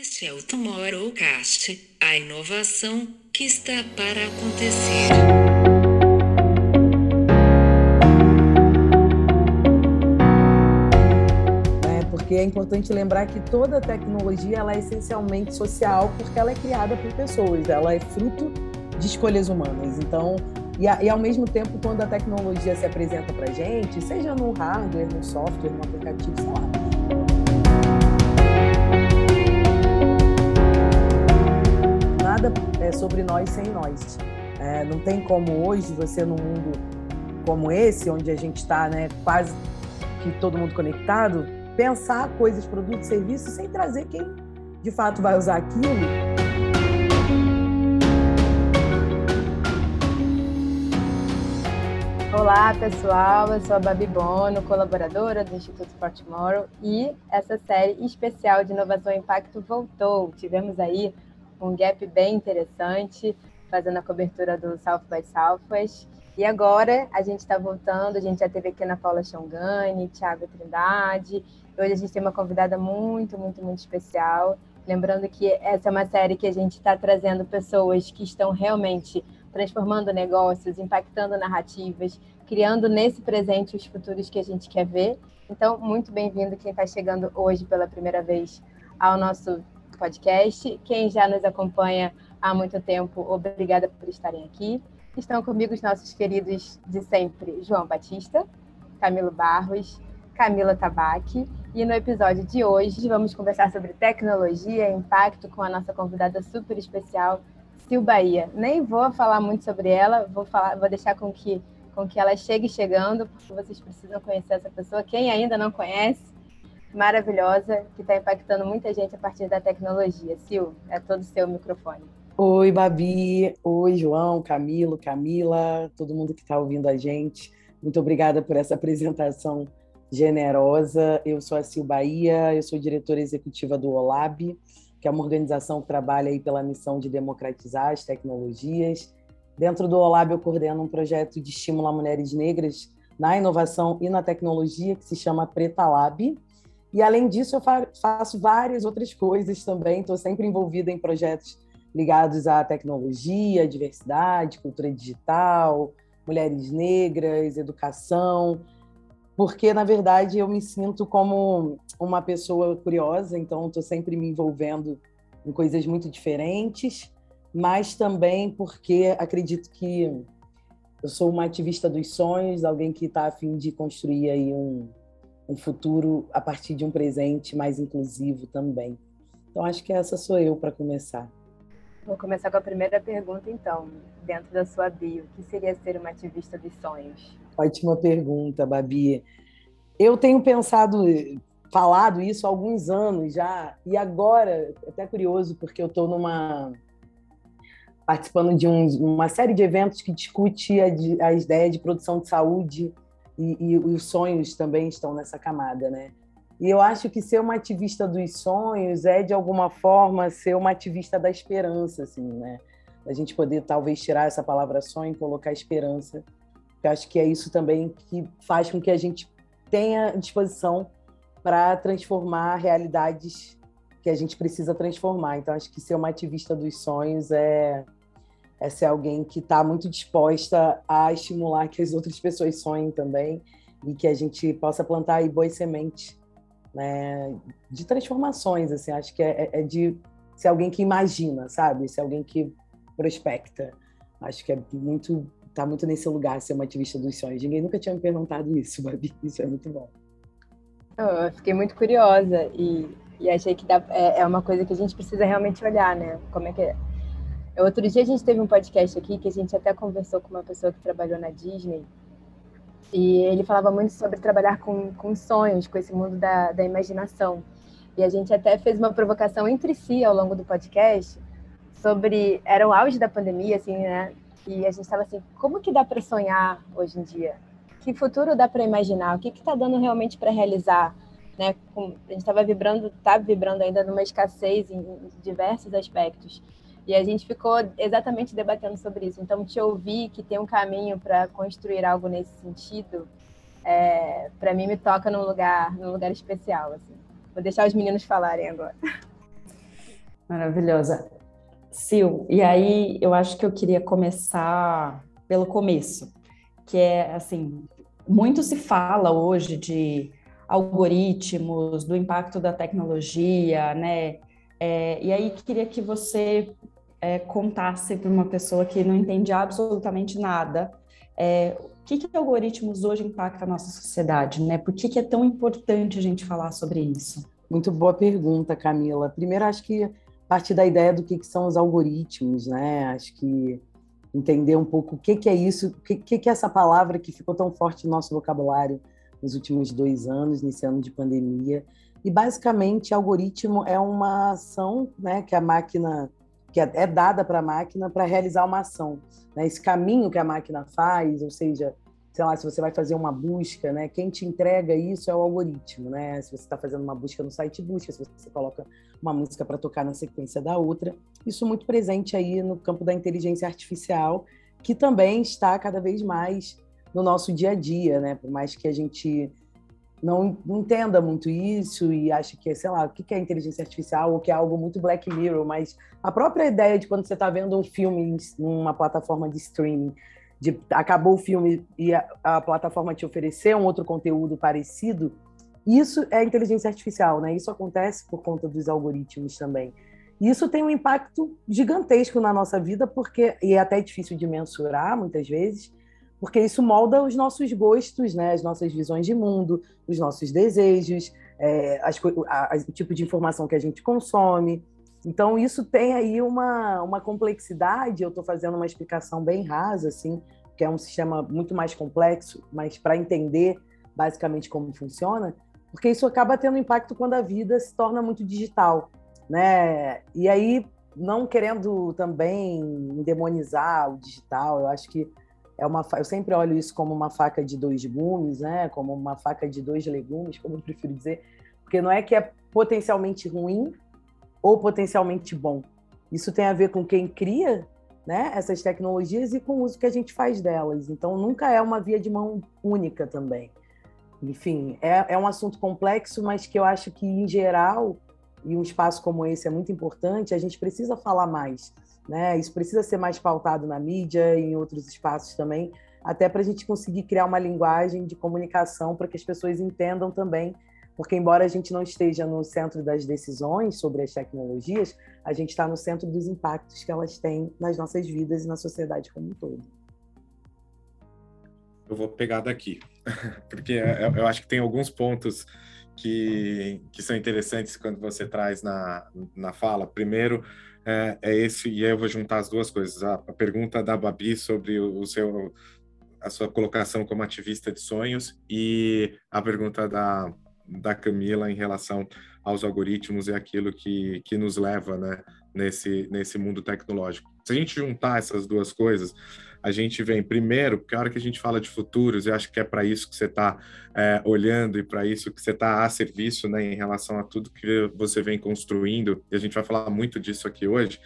Este é o Tomorrowcast, a inovação que está para acontecer. É, porque é importante lembrar que toda tecnologia ela é essencialmente social porque ela é criada por pessoas, ela é fruto de escolhas humanas. Então, e, e ao mesmo tempo, quando a tecnologia se apresenta para gente, seja no hardware, no software, no aplicativo, sei lá, nada é sobre nós sem nós. É, não tem como hoje você num mundo como esse, onde a gente está, né, quase que todo mundo conectado, pensar coisas, produtos, serviços sem trazer quem de fato vai usar aquilo. Olá, pessoal. Eu sou a Babi Bono, colaboradora do Instituto For Tomorrow, e essa série especial de inovação e impacto voltou. Tivemos aí um gap bem interessante, fazendo a cobertura do South by Southwest. E agora a gente está voltando, a gente já teve aqui na Paula Xongani, Thiago Trindade. Hoje a gente tem uma convidada muito, muito, muito especial. Lembrando que essa é uma série que a gente está trazendo pessoas que estão realmente transformando negócios, impactando narrativas, criando nesse presente os futuros que a gente quer ver. Então, muito bem-vindo quem está chegando hoje pela primeira vez ao nosso podcast. Quem já nos acompanha há muito tempo, obrigada por estarem aqui. Estão comigo os nossos queridos de sempre, João Batista, Camilo Barros, Camila Tabaque. E no episódio de hoje vamos conversar sobre tecnologia e impacto com a nossa convidada super especial, Sil Bahia. Nem vou falar muito sobre ela, vou, falar, vou deixar com que, com que ela chegue chegando, porque vocês precisam conhecer essa pessoa. Quem ainda não conhece, maravilhosa que está impactando muita gente a partir da tecnologia. Sil, é todo seu microfone. Oi, Babi. Oi, João, Camilo, Camila, todo mundo que está ouvindo a gente. Muito obrigada por essa apresentação generosa. Eu sou a Sil Bahia, eu sou diretora executiva do OLAB, que é uma organização que trabalha aí pela missão de democratizar as tecnologias. Dentro do OLAB, eu coordeno um projeto de estímulo a mulheres negras na inovação e na tecnologia, que se chama Preta Lab, e além disso, eu faço várias outras coisas também. Estou sempre envolvida em projetos ligados à tecnologia, diversidade, cultura digital, mulheres negras, educação, porque na verdade eu me sinto como uma pessoa curiosa, então estou sempre me envolvendo em coisas muito diferentes, mas também porque acredito que eu sou uma ativista dos sonhos, alguém que está a fim de construir aí um, um futuro a partir de um presente mais inclusivo também. Então, acho que essa sou eu para começar. Vou começar com a primeira pergunta, então, dentro da sua bio. O que seria ser uma ativista dos sonhos? Ótima pergunta, Babi. Eu tenho pensado, falado isso há alguns anos já, e agora, até curioso, porque eu estou numa participando de um, uma série de eventos que discute a, a ideia de produção de saúde e, e, os sonhos também estão nessa camada, né? E eu acho que ser uma ativista dos sonhos é de alguma forma ser uma ativista da esperança, assim, né? A gente poder talvez tirar essa palavra sonho e colocar esperança. Eu acho que é isso também que faz com que a gente tenha disposição para transformar realidades que a gente precisa transformar. Então acho que ser uma ativista dos sonhos é é ser alguém que está muito disposta a estimular que as outras pessoas sonhem também e que a gente possa plantar aí boas sementes né, de transformações, assim, acho que é, é, é de ser alguém que imagina, sabe? Ser alguém que prospecta. Acho que é muito, tá muito nesse lugar, ser uma ativista dos sonhos. Ninguém nunca tinha me perguntado isso, Babi, isso é muito bom. Eu fiquei muito curiosa e, e achei que dá, é, é uma coisa que a gente precisa realmente olhar, né? Como é que é Outro dia a gente teve um podcast aqui que a gente até conversou com uma pessoa que trabalhou na Disney e ele falava muito sobre trabalhar com, com sonhos, com esse mundo da, da imaginação. E a gente até fez uma provocação entre si ao longo do podcast sobre era o auge da pandemia, assim, né? E a gente estava assim, como que dá para sonhar hoje em dia? Que futuro dá para imaginar? O que está dando realmente para realizar? Né? a gente estava vibrando, está vibrando ainda numa escassez em, em diversos aspectos. E a gente ficou exatamente debatendo sobre isso. Então, te ouvir que tem um caminho para construir algo nesse sentido, é, para mim me toca num lugar, num lugar especial. Assim. Vou deixar os meninos falarem agora. Maravilhosa. Sil, e aí eu acho que eu queria começar pelo começo, que é assim, muito se fala hoje de algoritmos, do impacto da tecnologia, né? É, e aí queria que você é, contasse para uma pessoa que não entende absolutamente nada, é, o que, que algoritmos hoje impactam a nossa sociedade, né? Por que, que é tão importante a gente falar sobre isso? Muito boa pergunta, Camila. Primeiro, acho que partir da ideia do que, que são os algoritmos, né? Acho que entender um pouco o que, que é isso, o que, que, que é essa palavra que ficou tão forte no nosso vocabulário nos últimos dois anos, nesse ano de pandemia. E basicamente, algoritmo é uma ação, né, que a máquina que é, é dada para a máquina para realizar uma ação. Né? Esse caminho que a máquina faz, ou seja, sei lá, se você vai fazer uma busca, né? Quem te entrega isso é o algoritmo, né? Se você está fazendo uma busca no site busca, se você coloca uma música para tocar na sequência da outra, isso muito presente aí no campo da inteligência artificial, que também está cada vez mais no nosso dia a dia, né? Por mais que a gente não, entenda muito isso e ache que, sei lá, o que é inteligência artificial ou que é algo muito Black Mirror, mas a própria ideia de quando você está vendo um filme em uma plataforma de streaming de acabou o filme e a, a, plataforma te oferecer um outro conteúdo parecido, isso é inteligência artificial, né? Isso acontece por conta dos algoritmos também. Isso tem um impacto gigantesco na nossa vida, porque e é até difícil de mensurar muitas vezes, porque isso molda os nossos gostos, né? As nossas visões de mundo, os nossos desejos, é, as, a, a, o tipo de informação que a gente consome. Então, isso tem aí uma, uma complexidade. Eu estou fazendo uma explicação bem rasa, assim, que é um sistema muito mais complexo, mas para entender basicamente como funciona, porque isso acaba tendo impacto quando a vida se torna muito digital, né? E aí, não querendo também demonizar o digital, eu acho que é uma, eu sempre olho isso como uma faca de dois gumes, né? Como uma faca de dois legumes, como eu prefiro dizer, porque não é que é potencialmente ruim, ou potencialmente bom. Isso tem a ver com quem cria né, essas tecnologias e com o uso que a gente faz delas. Então, nunca é uma via de mão única também. Enfim, é, é um assunto complexo, mas que eu acho que, em geral, e um espaço como esse é muito importante, a gente precisa falar mais. Né? Isso precisa ser mais pautado na mídia e em outros espaços também, até para a gente conseguir criar uma linguagem de comunicação para que as pessoas entendam também porque, embora a gente não esteja no centro das decisões sobre as tecnologias, a gente está no centro dos impactos que elas têm nas nossas vidas e na sociedade como um todo. Eu vou pegar daqui, porque é, é, eu acho que tem alguns pontos que, que são interessantes quando você traz na, na fala. Primeiro, é, é esse, e eu vou juntar as duas coisas. A, a pergunta da Babi sobre o, o seu a sua colocação como ativista de sonhos e a pergunta da, da Camila em relação aos algoritmos e aquilo que, que nos leva né, nesse, nesse mundo tecnológico. Se a gente juntar essas duas coisas, a gente vem primeiro, porque a hora que a gente fala de futuros, eu acho que é para isso que você está é, olhando e para isso que você está a serviço né, em relação a tudo que você vem construindo, e a gente vai falar muito disso aqui hoje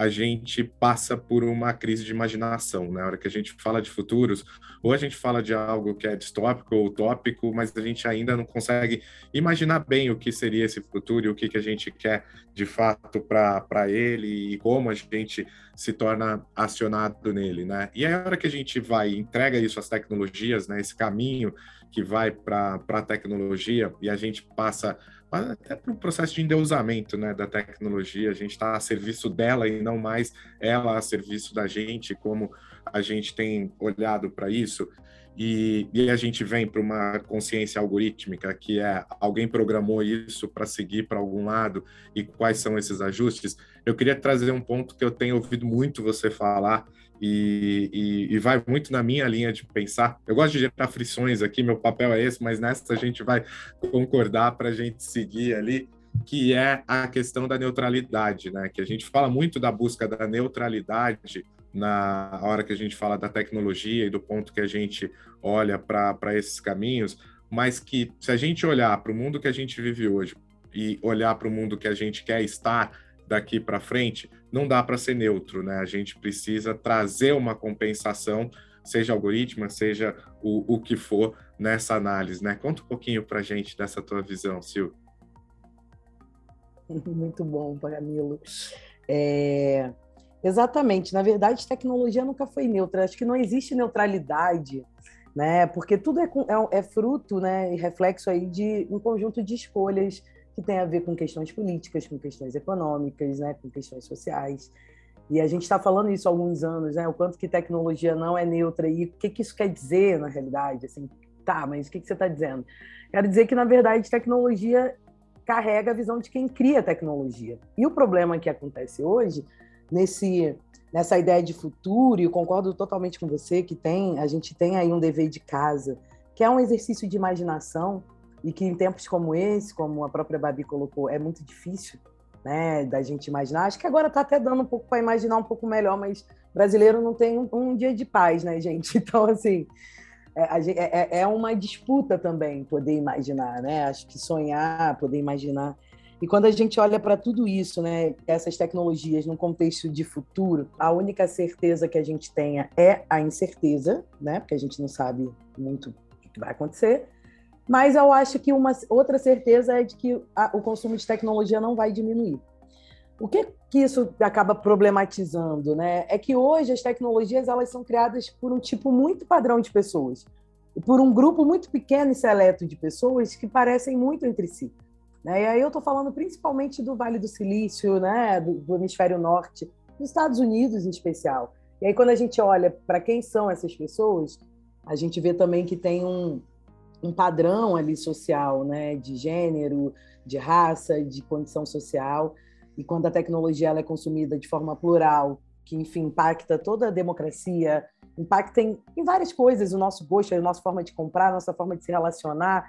a gente passa por uma crise de imaginação. Né? Na hora que a gente fala de futuros, ou a gente fala de algo que é distópico ou utópico, mas a gente ainda não consegue imaginar bem o que seria esse futuro e o que, que a gente quer de fato para ele e como a gente se torna acionado nele. Né? E a hora que a gente vai entrega isso às tecnologias, né? esse caminho que vai para a tecnologia e a gente passa até para o processo de endeusamento né, da tecnologia, a gente está a serviço dela e não mais ela a serviço da gente, como a gente tem olhado para isso. E, e, a gente vem para uma consciência algorítmica, que é alguém programou isso para seguir para algum lado e quais são esses ajustes. Eu queria trazer um ponto que eu tenho ouvido muito você falar e, e, e, vai muito na minha linha de pensar. Eu gosto de gerar frições aqui, meu papel é esse, mas nessa a gente vai concordar para a gente seguir ali, que é a questão da neutralidade, né? Que a gente fala muito da busca da neutralidade na hora que a gente fala da tecnologia e do ponto que a gente olha para esses caminhos, mas que se a gente olhar para o mundo que a gente vive hoje e olhar para o mundo que a gente quer estar daqui para frente, não dá para ser neutro, né? A gente precisa trazer uma compensação, seja algoritmo, seja o, o que for nessa análise, né? Conta um pouquinho para gente dessa tua visão, Sil. Muito bom, Camilo. É... Exatamente. Na verdade, tecnologia nunca foi neutra. Acho que não existe neutralidade, né? Porque tudo é, é, é fruto, né, e reflexo aí de um conjunto de escolhas que tem a ver com questões políticas, com questões econômicas, né, com questões sociais. E a gente está falando isso há alguns anos, né? O quanto que tecnologia não é neutra e o que, que isso quer dizer na realidade? Assim, tá, mas o que, que você está dizendo? Quero dizer que na verdade tecnologia carrega a visão de quem cria tecnologia. E o problema que acontece hoje nesse nessa ideia de futuro, e eu concordo totalmente com você que tem, a gente tem aí um dever de casa, que é um exercício de imaginação e que em tempos como esse, como a própria Babi colocou, é muito difícil, né, da gente imaginar. Acho que agora está até dando um pouco para imaginar um pouco melhor, mas brasileiro não tem um, um dia de paz, né, gente? Então, assim, é, é, é, uma disputa também poder imaginar, né? Acho que sonhar, poder imaginar. E quando a gente olha para tudo isso, né, essas tecnologias num contexto de futuro, a única certeza que a gente tenha é a incerteza, né? Porque a gente não sabe muito o que vai acontecer. Mas eu acho que uma outra certeza é de que a, o consumo de tecnologia não vai diminuir. O que que isso acaba problematizando, né? É que hoje as tecnologias elas são criadas por um tipo muito padrão de pessoas, por um grupo muito pequeno e seleto de pessoas que parecem muito entre si. Né? E aí eu estou falando principalmente do Vale do Silício, né? do, do hemisfério norte, dos Estados Unidos em especial. E aí quando a gente olha para quem são essas pessoas, a gente vê também que tem um, um padrão ali social, né, de gênero, de raça, de condição social. E quando a tecnologia ela é consumida de forma plural, que enfim impacta toda a democracia, impacta em, em várias coisas, o nosso gosto, a nossa forma de comprar, a nossa forma de se relacionar,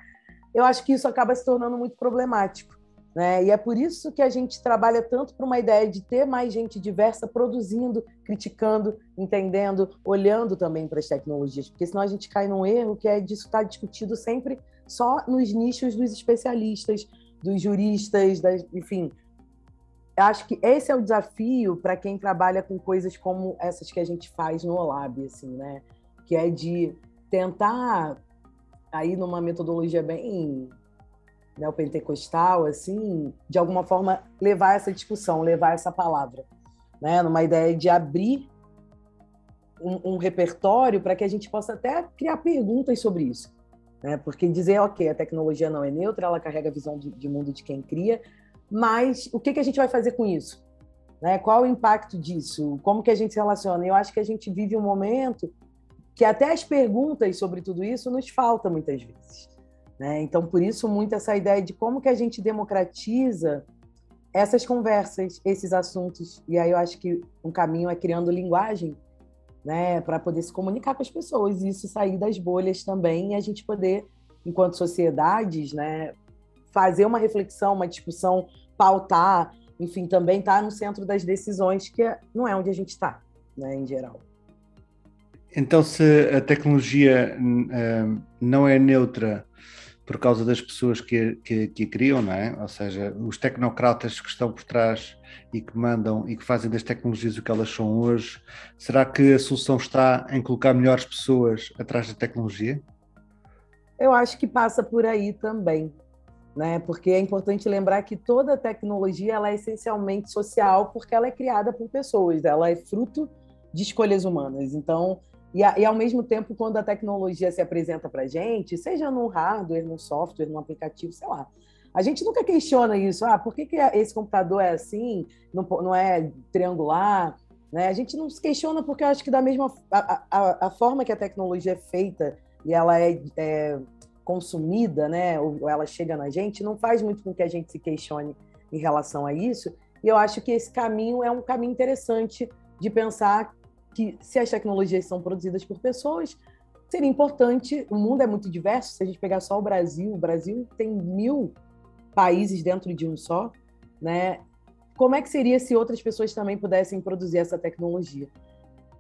eu acho que isso acaba se tornando muito problemático. Né? E é por isso que a gente trabalha tanto para uma ideia de ter mais gente diversa produzindo, criticando, entendendo, olhando também para as tecnologias, porque senão a gente cai num erro que é disso estar discutido sempre só nos nichos dos especialistas, dos juristas, das, enfim. Acho que esse é o desafio para quem trabalha com coisas como essas que a gente faz no OLAB, assim, né? Que é de tentar aí numa metodologia bem neopentecostal, assim, de alguma forma levar essa discussão, levar essa palavra, né? Numa ideia de abrir um, um repertório para que a gente possa até criar perguntas sobre isso, né? Porque dizer, ok, a tecnologia não é neutra, ela carrega a visão de, de mundo de quem cria, mas o que, que a gente vai fazer com isso? Né? Qual o impacto disso? Como que a gente se relaciona? Eu acho que a gente vive um momento que até as perguntas sobre tudo isso nos falta muitas vezes. Né? Então, por isso, muito essa ideia de como que a gente democratiza essas conversas, esses assuntos. E aí eu acho que um caminho é criando linguagem né, para poder se comunicar com as pessoas e isso sair das bolhas também e a gente poder, enquanto sociedades, né, fazer uma reflexão, uma discussão, pautar, enfim, também estar tá no centro das decisões, que é, não é onde a gente está, né, em geral. Então, se a tecnologia uh, não é neutra por causa das pessoas que, que, que a criam, não é? Ou seja, os tecnocratas que estão por trás e que mandam e que fazem das tecnologias o que elas são hoje, será que a solução está em colocar melhores pessoas atrás da tecnologia? Eu acho que passa por aí também, né? Porque é importante lembrar que toda tecnologia ela é essencialmente social porque ela é criada por pessoas, ela é fruto de escolhas humanas. Então, e, e, ao mesmo tempo, quando a tecnologia se apresenta para a gente, seja num hardware, num software, num aplicativo, sei lá, a gente nunca questiona isso. Ah, por que, que esse computador é assim, não, não é triangular? Né? A gente não se questiona porque eu acho que da mesma a, a, a forma que a tecnologia é feita e ela é, é consumida, né, ou ela chega na gente, não faz muito com que a gente se questione em relação a isso. E eu acho que esse caminho é um caminho interessante de pensar que se as tecnologias são produzidas por pessoas, seria importante. O mundo é muito diverso. Se a gente pegar só o Brasil, o Brasil tem mil países dentro de um só, né? Como é que seria se outras pessoas também pudessem produzir essa tecnologia?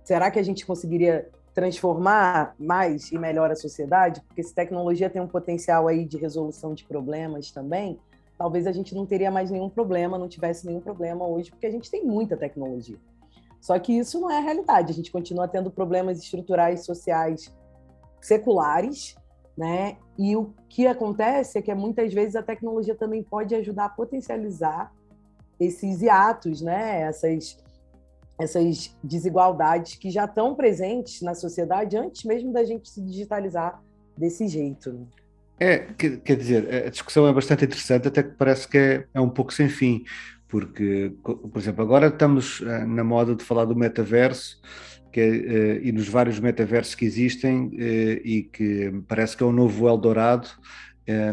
Será que a gente conseguiria transformar mais e melhor a sociedade? Porque se tecnologia tem um potencial aí de resolução de problemas também, talvez a gente não teria mais nenhum problema, não tivesse nenhum problema hoje, porque a gente tem muita tecnologia. Só que isso não é a realidade. A gente continua tendo problemas estruturais sociais seculares, né? E o que acontece é que muitas vezes a tecnologia também pode ajudar a potencializar esses hiatos, né? Essas essas desigualdades que já estão presentes na sociedade antes mesmo da gente se digitalizar desse jeito. É, quer, dizer, a discussão é bastante interessante, até que parece que é, é um pouco sem fim, porque, por exemplo, agora estamos eh, na moda de falar do metaverso, que é, eh, e nos vários metaversos que existem, eh, e que parece que é um novo Eldorado,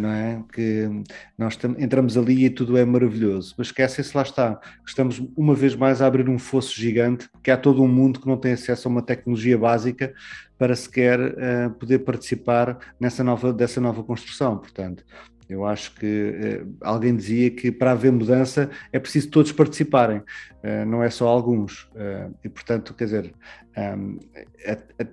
não é? Que nós entramos ali e tudo é maravilhoso, mas esquecem-se, lá está, estamos uma vez mais a abrir um fosso gigante, porque há todo um mundo que não tem acesso a uma tecnologia básica para sequer poder participar nessa nova, dessa nova construção. Portanto, eu acho que uh, alguém dizia que para haver mudança é preciso todos participarem, uh, não é só alguns. e, portanto, quer dizer, um,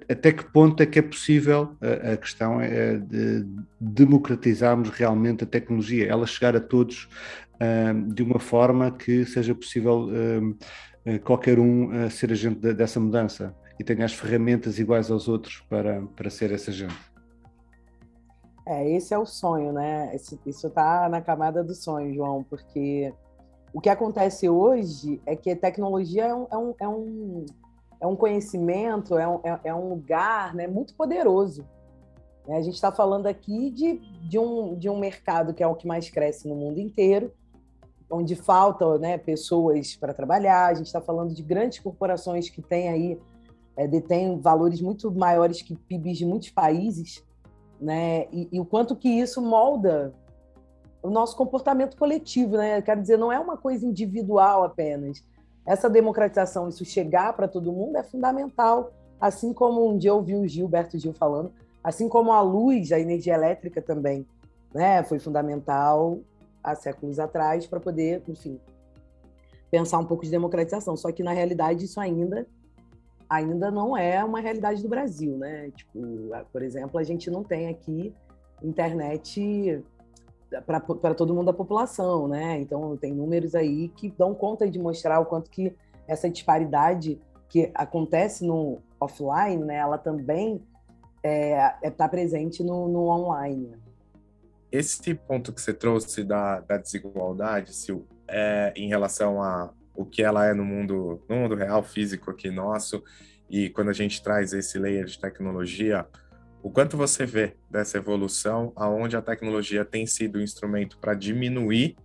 até que ponto é que é possível a, questão é de democratizarmos realmente a tecnologia, ela chegar a todos um, de uma forma que seja possível um, qualquer um ser agente de, dessa mudança e tenha as ferramentas iguais aos outros para, para ser essa gente. É, esse é o sonho, né? Isso está na camada do sonho, João, porque o que acontece hoje é que a tecnologia é um, é um, é um, é um conhecimento, é um, é, é um lugar né, muito poderoso. A gente está falando aqui de, de, um, de um mercado que é o que mais cresce no mundo inteiro, onde faltam né, pessoas para trabalhar. A gente está falando de grandes corporações que têm aí é, detém valores muito maiores que PIBs de muitos países, né? E, e, o quanto que isso molda o nosso comportamento coletivo, né? Quero dizer, não é uma coisa individual apenas. Essa democratização, isso chegar para todo mundo é fundamental. Assim como um dia eu ouvi o Gilberto Gil falando, assim como a luz, a energia elétrica também, né? Foi fundamental há séculos atrás para poder, enfim, pensar um pouco de democratização. Só que na realidade isso ainda ainda não é uma realidade do Brasil, né? Tipo, por exemplo, a gente não tem aqui internet para todo mundo da população, né? Então tem números aí que dão conta de mostrar o quanto que essa disparidade que acontece no offline, né? Ela também está é, é tá presente no, no, online. Esse ponto que você trouxe da, da desigualdade, Sil, é, em relação a o que ela é no mundo, no mundo real, físico aqui nosso, e quando a gente traz esse layer de tecnologia, o quanto você vê dessa evolução, aonde a tecnologia tem sido um instrumento para diminuir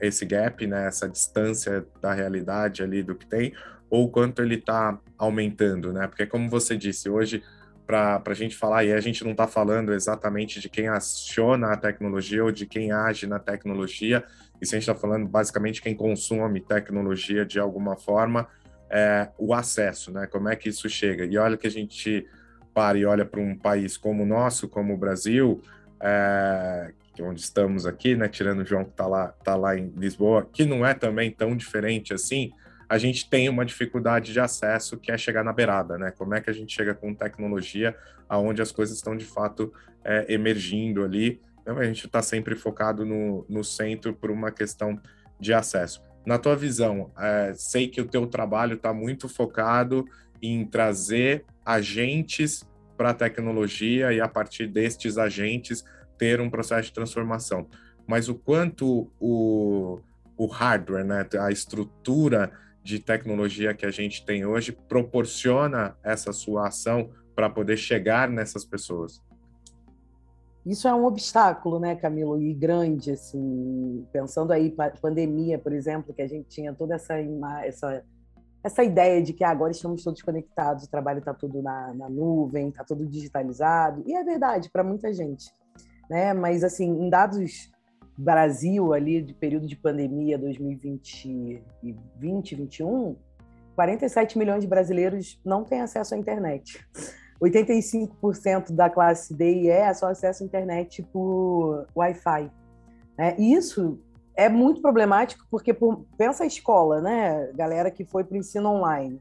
esse gap, né, essa distância da realidade ali do que tem, ou o quanto ele está aumentando, né? Porque como você disse, hoje para a gente falar, e a gente não está falando exatamente de quem aciona a tecnologia ou de quem age na tecnologia, e se a gente está falando basicamente quem consome tecnologia de alguma forma, é, o acesso, né? Como é que isso chega? E olha que a gente para e olha para um país como o nosso, como o Brasil, é, onde estamos aqui, né? Tirando o João que está lá, tá lá em Lisboa, que não é também tão diferente assim, a gente tem uma dificuldade de acesso que é chegar na beirada, né? Como é que a gente chega com tecnologia aonde as coisas estão de fato é, emergindo ali? Então, a gente está sempre focado no, no centro por uma questão de acesso. Na tua visão, é, sei que o teu trabalho está muito focado em trazer agentes para a tecnologia e a partir destes agentes ter um processo de transformação. Mas o quanto o, o hardware, né, a estrutura de tecnologia que a gente tem hoje proporciona essa sua ação para poder chegar nessas pessoas? Isso é um obstáculo, né, Camilo, e grande, assim, pensando aí pandemia, por exemplo, que a gente tinha toda essa essa essa ideia de que agora estamos todos conectados, o trabalho está tudo na, na nuvem, está tudo digitalizado, e é verdade para muita gente, né? Mas assim, em dados Brasil ali de período de pandemia 2020 e 2021, 47 milhões de brasileiros não têm acesso à internet. 85% da classe D e E é só acesso à internet por Wi-Fi. É, isso é muito problemático porque por, pensa a escola, né, galera que foi para o ensino online.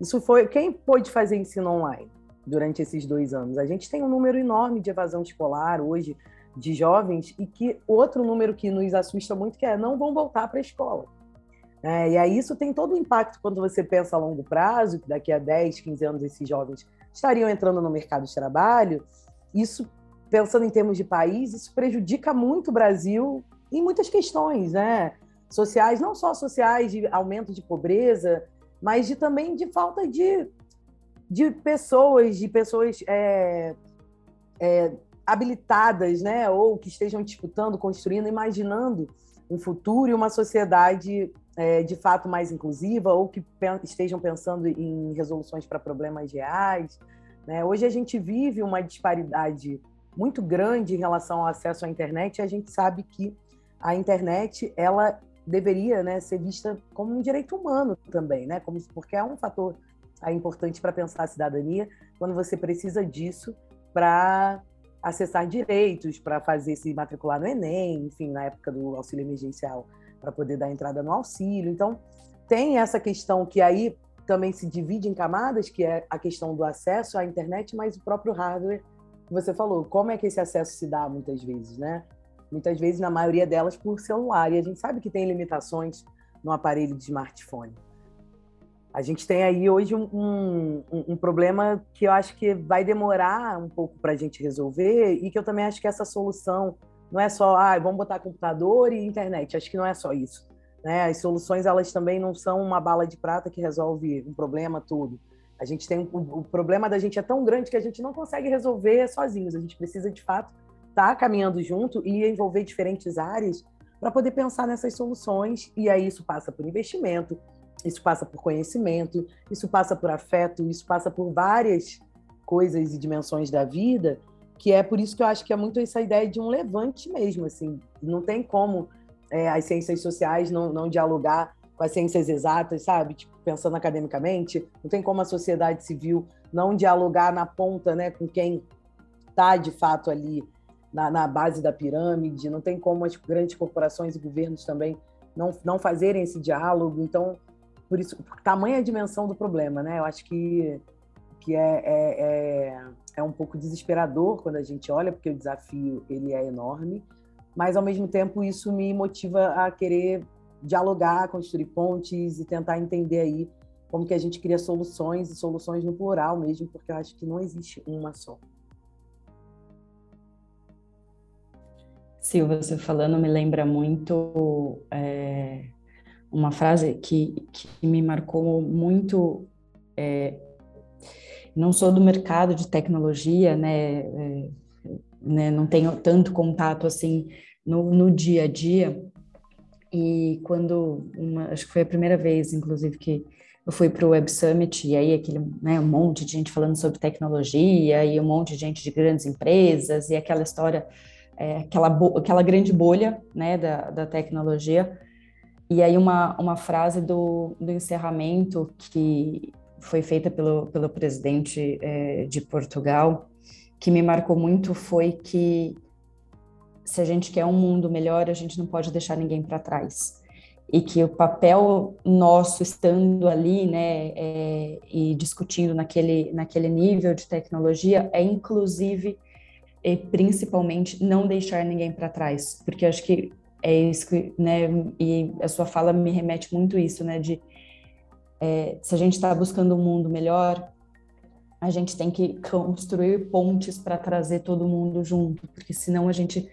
Isso foi quem pôde fazer ensino online durante esses dois anos. A gente tem um número enorme de evasão escolar hoje de jovens e que outro número que nos assusta muito que é não vão voltar para a escola. É, e aí isso tem todo o impacto quando você pensa a longo prazo, que daqui a 10, 15 anos esses jovens estariam entrando no mercado de trabalho. Isso, pensando em termos de país, isso prejudica muito o Brasil em muitas questões, né? sociais, não só sociais de aumento de pobreza, mas de também de falta de, de pessoas, de pessoas é, é, habilitadas, né, ou que estejam disputando, construindo, imaginando um futuro e uma sociedade é, de fato mais inclusiva, ou que estejam pensando em resoluções para problemas reais. Né? Hoje a gente vive uma disparidade muito grande em relação ao acesso à internet e a gente sabe que a internet ela deveria né, ser vista como um direito humano também, né? Como, porque é um fator é, importante para pensar a cidadania quando você precisa disso para acessar direitos, para fazer se matricular no Enem, enfim, na época do auxílio emergencial, para poder dar entrada no auxílio. Então, tem essa questão que aí também se divide em camadas, que é a questão do acesso à internet, mas o próprio hardware que você falou, como é que esse acesso se dá muitas vezes, né? Muitas vezes, na maioria delas, por celular. E a gente sabe que tem limitações no aparelho de smartphone. A gente tem aí hoje um, um, um, problema que eu acho que vai demorar um pouco para a gente resolver e que eu também acho que essa solução não é só, ah, vamos botar computador e internet. Acho que não é só isso. Né? As soluções elas também não são uma bala de prata que resolve um problema todo. A gente tem o, o problema da gente é tão grande que a gente não consegue resolver sozinhos. A gente precisa de fato estar tá caminhando junto e envolver diferentes áreas para poder pensar nessas soluções. E aí isso passa por investimento, isso passa por conhecimento, isso passa por afeto, isso passa por várias coisas e dimensões da vida, que é por isso que eu acho que é muito essa ideia de um levante mesmo, assim, não tem como é, as ciências sociais não, não dialogar com as ciências exatas, sabe? Tipo, pensando academicamente, não tem como a sociedade civil não dialogar na ponta, né, com quem está de fato ali na, na, base da pirâmide, não tem como as grandes corporações e governos também não, não fazerem esse diálogo. Então, por isso, tamanha a dimensão do problema, né? Eu acho que, que é, é, é, é, um pouco desesperador quando a gente olha, porque o desafio ele é enorme, mas ao mesmo tempo isso me motiva a querer dialogar, construir pontes e tentar entender aí como que a gente cria soluções e soluções no plural mesmo, porque eu acho que não existe uma só. Silvia, você falando me lembra muito é, uma frase que, que me marcou muito. É, não sou do mercado de tecnologia, né, é, né não tenho tanto contato assim no, no dia a dia. E quando, uma, acho que foi a primeira vez, inclusive, que eu fui para o Web Summit e aí aquele, né, um monte de gente falando sobre tecnologia e um monte de gente de grandes empresas e aquela história, é, aquela, aquela grande bolha, né, da, da tecnologia. E aí uma, uma frase do, do encerramento que foi feita pelo, pelo presidente é, de Portugal, que me marcou muito, foi que se a gente quer um mundo melhor, a gente não pode deixar ninguém para trás. E que o papel nosso estando ali, né, é, e discutindo naquele, naquele nível de tecnologia, é inclusive e principalmente não deixar ninguém para trás, porque acho que é isso que, né, e a sua fala me remete muito isso, né, de é, se a gente está buscando um mundo melhor, a gente tem que construir pontes para trazer todo mundo junto, porque senão a gente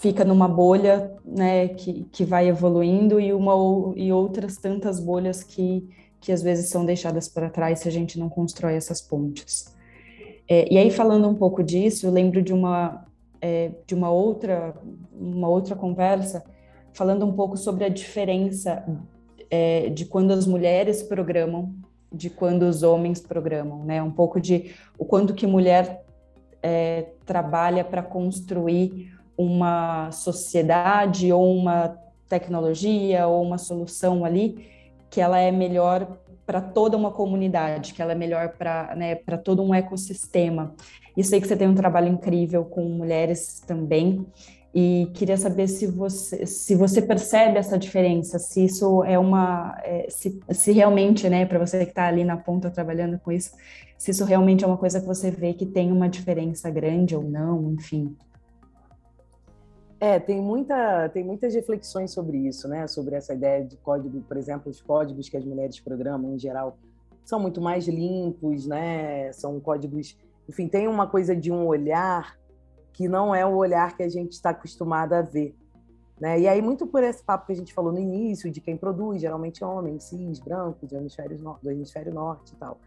fica numa bolha, né, que, que vai evoluindo e uma e outras tantas bolhas que que às vezes são deixadas para trás se a gente não constrói essas pontes. É, e aí falando um pouco disso, eu lembro de uma é, de uma outra, uma outra conversa, falando um pouco sobre a diferença é, de quando as mulheres programam, de quando os homens programam, né? Um pouco de o quanto que mulher é, trabalha para construir uma sociedade ou uma tecnologia ou uma solução ali que ela é melhor para toda uma comunidade, que ela é melhor para né, todo um ecossistema. E sei que você tem um trabalho incrível com mulheres também, e queria saber se você, se você percebe essa diferença, se isso é uma, é, se, se realmente, né, para você que está ali na ponta trabalhando com isso, se isso realmente é uma coisa que você vê que tem uma diferença grande ou não, enfim. É, tem, muita, tem muitas reflexões sobre isso, né? Sobre essa ideia de código, por exemplo, os códigos que as mulheres programam, em geral, são muito mais limpos, né? São códigos... Enfim, tem uma coisa de um olhar que não é o olhar que a gente está acostumado a ver. Né? E aí, muito por esse papo que a gente falou no início, de quem produz, geralmente homens, cis, brancos, do hemisfério, do hemisfério norte e tal.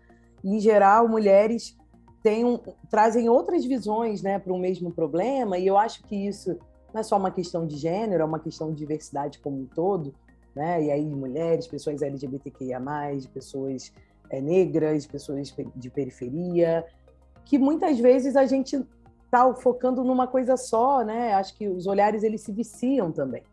Em geral, mulheres têm um, trazem outras visões né, para o mesmo problema, e eu acho que isso não é só uma questão de gênero, é uma questão de diversidade como um todo, né? E aí, mulheres, pessoas LGBTQIA, pessoas é, negras, pessoas de periferia, que muitas vezes a gente está focando numa coisa só, né? Acho que os olhares eles se viciam também.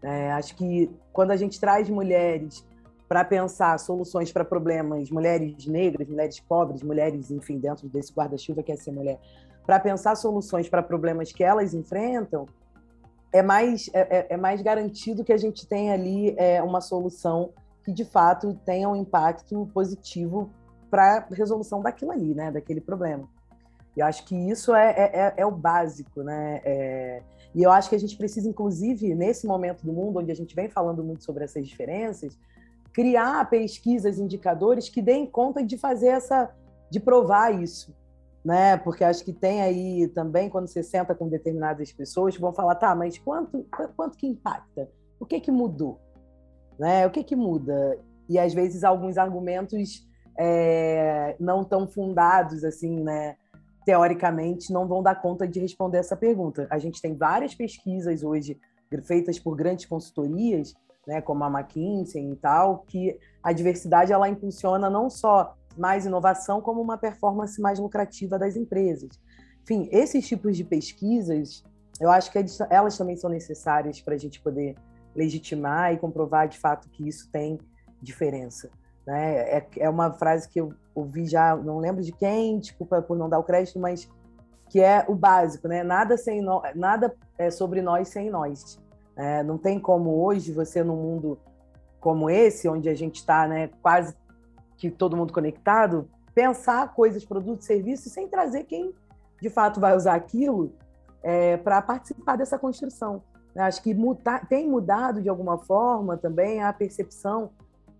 É, acho que quando a gente traz mulheres para pensar soluções para problemas, mulheres negras, mulheres pobres, mulheres, enfim, dentro desse guarda-chuva que é ser mulher, para pensar soluções para problemas que elas enfrentam, é mais, é, é, é, mais garantido que a gente tenha ali é, uma solução que de fato tenha um impacto positivo para a resolução daquilo ali, né, daquele problema. Eu acho que isso é, é, é, é o básico, né? É, e eu acho que a gente precisa, inclusive, nesse momento do mundo onde a gente vem falando muito sobre essas diferenças, criar pesquisas, indicadores que deem conta de fazer essa, de provar isso, né? Porque acho que tem aí também quando você senta com determinadas pessoas vão falar, tá, mas quanto, quanto que impacta? O que que mudou, né? O que que muda? E às vezes alguns argumentos é, não tão fundados assim, né? Teoricamente, não vão dar conta de responder essa pergunta. A gente tem várias pesquisas hoje feitas por grandes consultorias, né, como a McKinsey e tal, que a diversidade ela impulsiona não só mais inovação, como uma performance mais lucrativa das empresas. Enfim, esses tipos de pesquisas, eu acho que elas também são necessárias para a gente poder legitimar e comprovar de fato que isso tem diferença. Né? É, é uma frase que eu ouvi já, não lembro de quem, desculpa por não dar o crédito, mas que é o básico, né? Nada sem no... nada é sobre nós sem nós. É, não tem como hoje você num mundo como esse, onde a gente está, né, quase que todo mundo conectado, pensar coisas, produtos, serviços, sem trazer quem de fato vai usar aquilo é, para participar dessa construção. Acho que muda, tem mudado de alguma forma também a percepção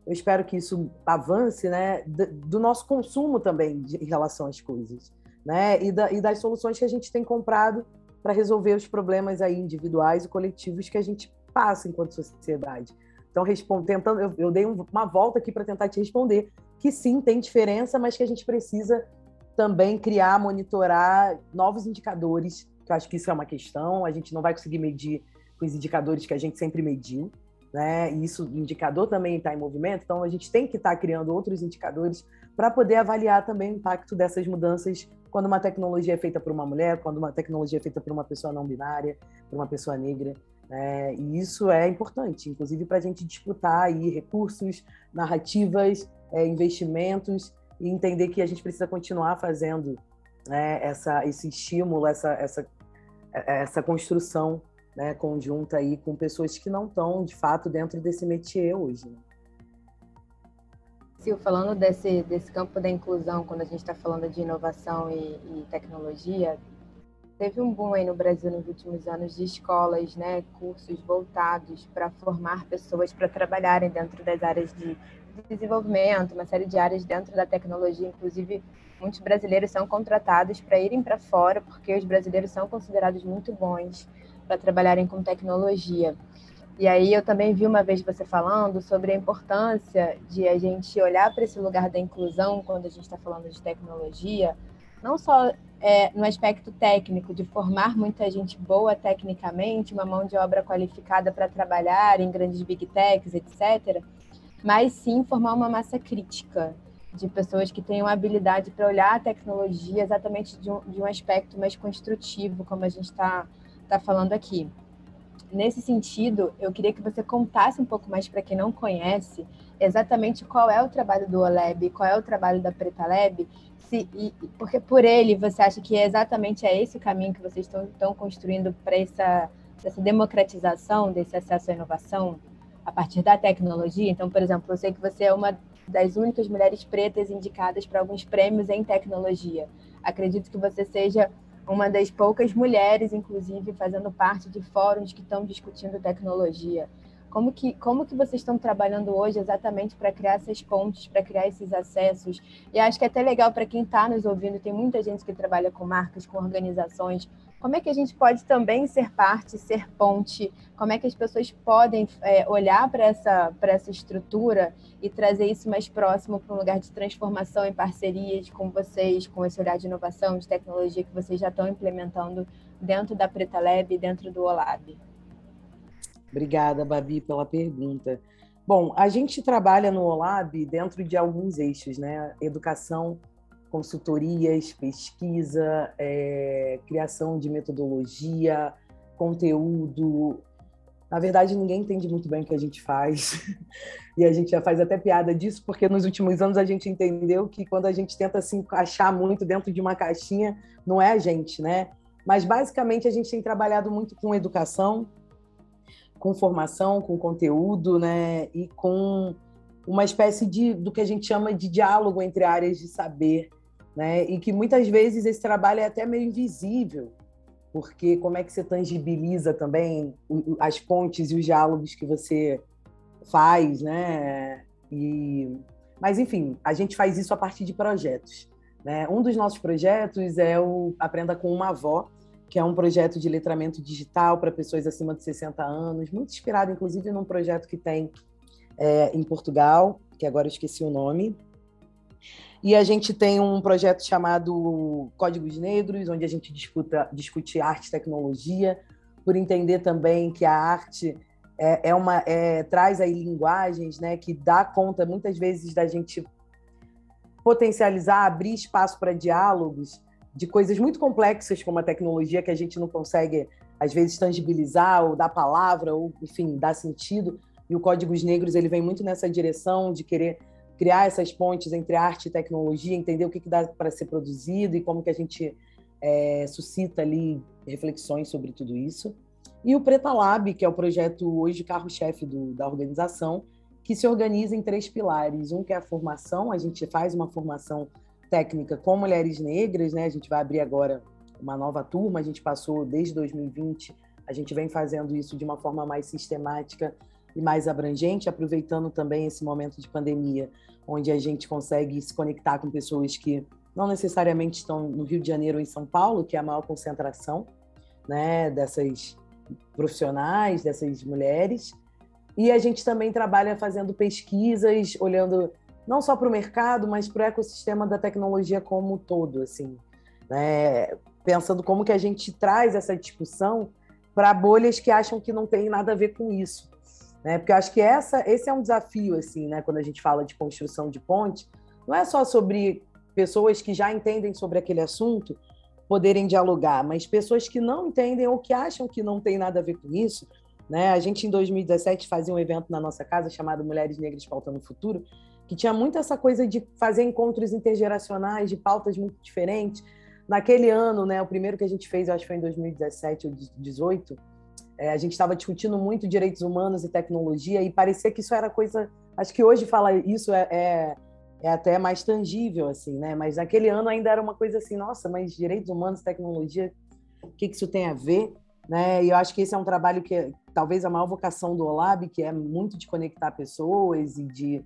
eu espero que isso avance, né, do nosso consumo também de, em relação às coisas, né, e, da, e das soluções que a gente tem comprado para resolver os problemas aí individuais e coletivos que a gente passa enquanto sociedade. Então, tentando, eu, eu dei uma volta aqui para tentar te responder que sim, tem diferença, mas que a gente precisa também criar, monitorar novos indicadores, que eu acho que isso é uma questão, a gente não vai conseguir medir com os indicadores que a gente sempre mediu, né? E isso, o indicador também está em movimento, então a gente tem que estar tá criando outros indicadores para poder avaliar também o impacto dessas mudanças quando uma tecnologia é feita por uma mulher, quando uma tecnologia é feita por uma pessoa não binária, por uma pessoa negra. Né? E isso é importante, inclusive para a gente disputar aí recursos, narrativas, é, investimentos e entender que a gente precisa continuar fazendo né, essa, esse estímulo, essa, essa, essa construção né, conjunta aí com pessoas que não estão, de fato, dentro desse métier hoje. Né? Sil, falando desse, desse campo da inclusão, quando a gente está falando de inovação e, e, tecnologia, teve um boom aí no Brasil nos últimos anos de escolas, né, cursos voltados para formar pessoas para trabalharem dentro das áreas de desenvolvimento, uma série de áreas dentro da tecnologia, inclusive muitos brasileiros são contratados para irem para fora, porque os brasileiros são considerados muito bons para trabalharem com tecnologia. E aí eu também vi uma vez você falando sobre a importância de a gente olhar para esse lugar da inclusão quando a gente está falando de tecnologia, não só é, no aspecto técnico, de formar muita gente boa tecnicamente, uma mão de obra qualificada para trabalhar em grandes big techs, etc., mas sim formar uma massa crítica de pessoas que tenham habilidade para olhar a tecnologia exatamente de um, de um aspecto mais construtivo, como a gente está está falando aqui. Nesse sentido, eu queria que você contasse um pouco mais para quem não conhece exatamente qual é o trabalho do OLEB, qual é o trabalho da Preta Lab, se, e, porque por ele você acha que é exatamente é esse o caminho que vocês estão, estão construindo para essa, essa democratização desse acesso à inovação a partir da tecnologia? Então, por exemplo, eu sei que você é uma das únicas mulheres pretas indicadas para alguns prêmios em tecnologia. Acredito que você seja uma das poucas mulheres, inclusive, fazendo parte de fóruns que estão discutindo tecnologia. Como que, como que vocês estão trabalhando hoje exatamente para criar essas pontes, para criar esses acessos? E acho que é até legal para quem está nos ouvindo, tem muita gente que trabalha com marcas, com organizações, como é que a gente pode também ser parte, ser ponte? Como é que as pessoas podem é, olhar para essa, essa estrutura e trazer isso mais próximo para um lugar de transformação em parcerias com vocês, com esse olhar de inovação, de tecnologia que vocês já estão implementando dentro da Preta Lab e dentro do OLAB? Obrigada, Babi, pela pergunta. Bom, a gente trabalha no OLAB dentro de alguns eixos, né? Educação, consultorias, pesquisa, é, criação de metodologia, conteúdo. Na verdade, ninguém entende muito bem o que a gente faz. e a gente já faz até piada disso, porque nos últimos anos a gente entendeu que quando a gente tenta se encaixar muito dentro de uma caixinha, não é a gente, né? Mas basicamente a gente tem trabalhado muito com educação, com formação, com conteúdo, né? E com uma espécie de do que a gente chama de diálogo entre áreas de saber né? E que muitas vezes esse trabalho é até meio invisível, porque como é que você tangibiliza também as pontes e os diálogos que você faz, né? E mas enfim, a gente faz isso a partir de projetos. Né? Um dos nossos projetos é o Aprenda com uma Avó, que é um projeto de letramento digital para pessoas acima de 60 anos, muito inspirado, inclusive, num projeto que tem é, em Portugal, que agora eu esqueci o nome, e a gente tem um projeto chamado Códigos Negros, onde a gente discuta, discute arte e tecnologia, por entender também que a arte é, é uma, é, traz aí linguagens né, que dá conta, muitas vezes, da gente potencializar, abrir espaço para diálogos de coisas muito complexas como a tecnologia que a gente não consegue, às vezes, tangibilizar ou dar palavra, ou, enfim, dar sentido. E o Códigos Negros ele vem muito nessa direção de querer criar essas pontes entre arte e tecnologia, entender o que, que dá para ser produzido e como que a gente é, suscita ali reflexões sobre tudo isso. E o Preta Lab, que é o projeto hoje carro-chefe da organização, que se organiza em três pilares. Um que é a formação, a gente faz uma formação técnica com mulheres negras, né? A gente vai abrir agora uma nova turma, a gente passou desde 2020, a gente vem fazendo isso de uma forma mais sistemática e mais abrangente, aproveitando também esse momento de pandemia, onde a gente consegue se conectar com pessoas que não necessariamente estão no Rio de Janeiro ou em São Paulo, que é a maior concentração né, dessas profissionais, dessas mulheres. E a gente também trabalha fazendo pesquisas, olhando não só para o mercado, mas para o ecossistema da tecnologia como um todo, assim, né? pensando como que a gente traz essa discussão para bolhas que acham que não tem nada a ver com isso né? Porque eu acho que essa, esse é um desafio, assim, né? Quando a gente fala de construção de ponte, não é só sobre pessoas que já entendem sobre aquele assunto poderem dialogar, mas pessoas que não entendem ou que acham que não tem nada a ver com isso, né? A gente em 2017 fazia um evento na nossa casa chamado Mulheres Negras Pautando o Futuro, que tinha muito essa coisa de fazer encontros intergeracionais de pautas muito diferentes. Naquele ano, né, o primeiro que a gente fez, eu acho que foi em 2017 ou 2018, é, a gente estava discutindo muito direitos humanos e tecnologia e parecia que isso era coisa. Acho que hoje falar isso é, é, é, até mais tangível, assim, né? Mas naquele ano ainda era uma coisa assim, nossa, mas direitos humanos, tecnologia, o que, que isso tem a ver? Né? E eu acho que esse é um trabalho que é, talvez a maior vocação do OLAB, que é muito de conectar pessoas e de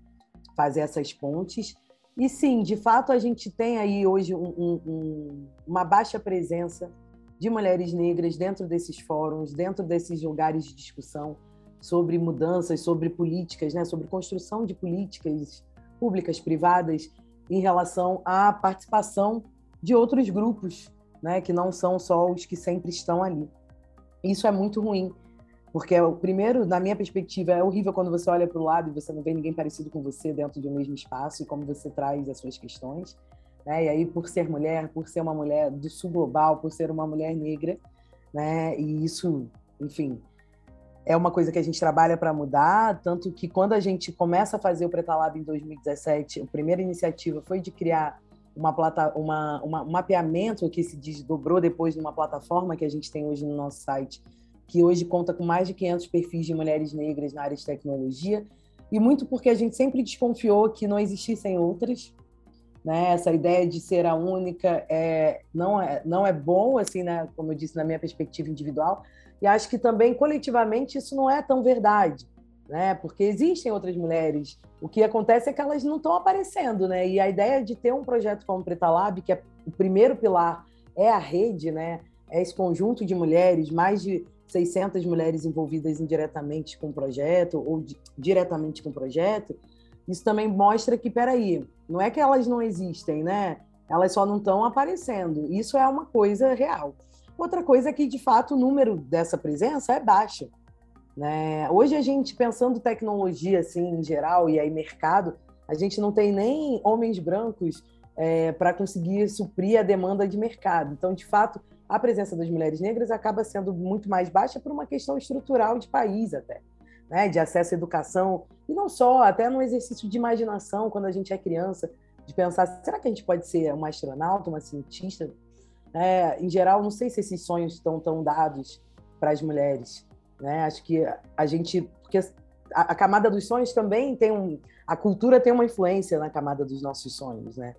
fazer essas pontes. E sim, de fato, a gente tem aí hoje um, um, uma baixa presença de mulheres negras dentro desses fóruns, dentro desses lugares de discussão sobre mudanças, sobre políticas, né, sobre construção de políticas públicas, privadas, em relação à participação de outros grupos, né, que não são só os que sempre estão ali. Isso é muito ruim, porque o primeiro, na minha perspectiva, é horrível quando você olha para o lado e você não vê ninguém parecido com você dentro de um mesmo espaço e como você traz as suas questões. Né? E aí, por ser mulher, por ser uma mulher do sul global, por ser uma mulher negra, né? E isso, enfim, é uma coisa que a gente trabalha para mudar, tanto que quando a gente começa a fazer o Preta Lab em 2017, a primeira iniciativa foi de criar uma, plata, uma, uma, um mapeamento que se desdobrou depois de uma plataforma que a gente tem hoje no nosso site, que hoje conta com mais de 500 perfis de mulheres negras na área de tecnologia, e muito porque a gente sempre desconfiou que não existissem outras, né? Essa ideia de ser a única é, não, é, não é bom, assim, né? como eu disse, na minha perspectiva individual, e acho que também coletivamente isso não é tão verdade, né? porque existem outras mulheres, o que acontece é que elas não estão aparecendo, né? e a ideia de ter um projeto como Preta Lab, que é o primeiro pilar é a rede, né? é esse conjunto de mulheres, mais de 600 mulheres envolvidas indiretamente com o projeto ou di diretamente com o projeto, isso também mostra que, peraí, não é que elas não existem, né? Elas só não estão aparecendo. Isso é uma coisa real. Outra coisa é que, de fato, o número dessa presença é baixo. Né? Hoje, a gente, pensando tecnologia assim, em geral, e aí mercado, a gente não tem nem homens brancos é, para conseguir suprir a demanda de mercado. Então, de fato, a presença das mulheres negras acaba sendo muito mais baixa por uma questão estrutural de país até, né? de acesso à educação, e não só, até no exercício de imaginação, quando a gente é criança, de pensar, será que a gente pode ser uma astronauta, uma cientista? É, em geral, não sei se esses sonhos estão tão dados para as mulheres. Né? Acho que a gente... Porque a, a camada dos sonhos também tem um... A cultura tem uma influência na camada dos nossos sonhos, né?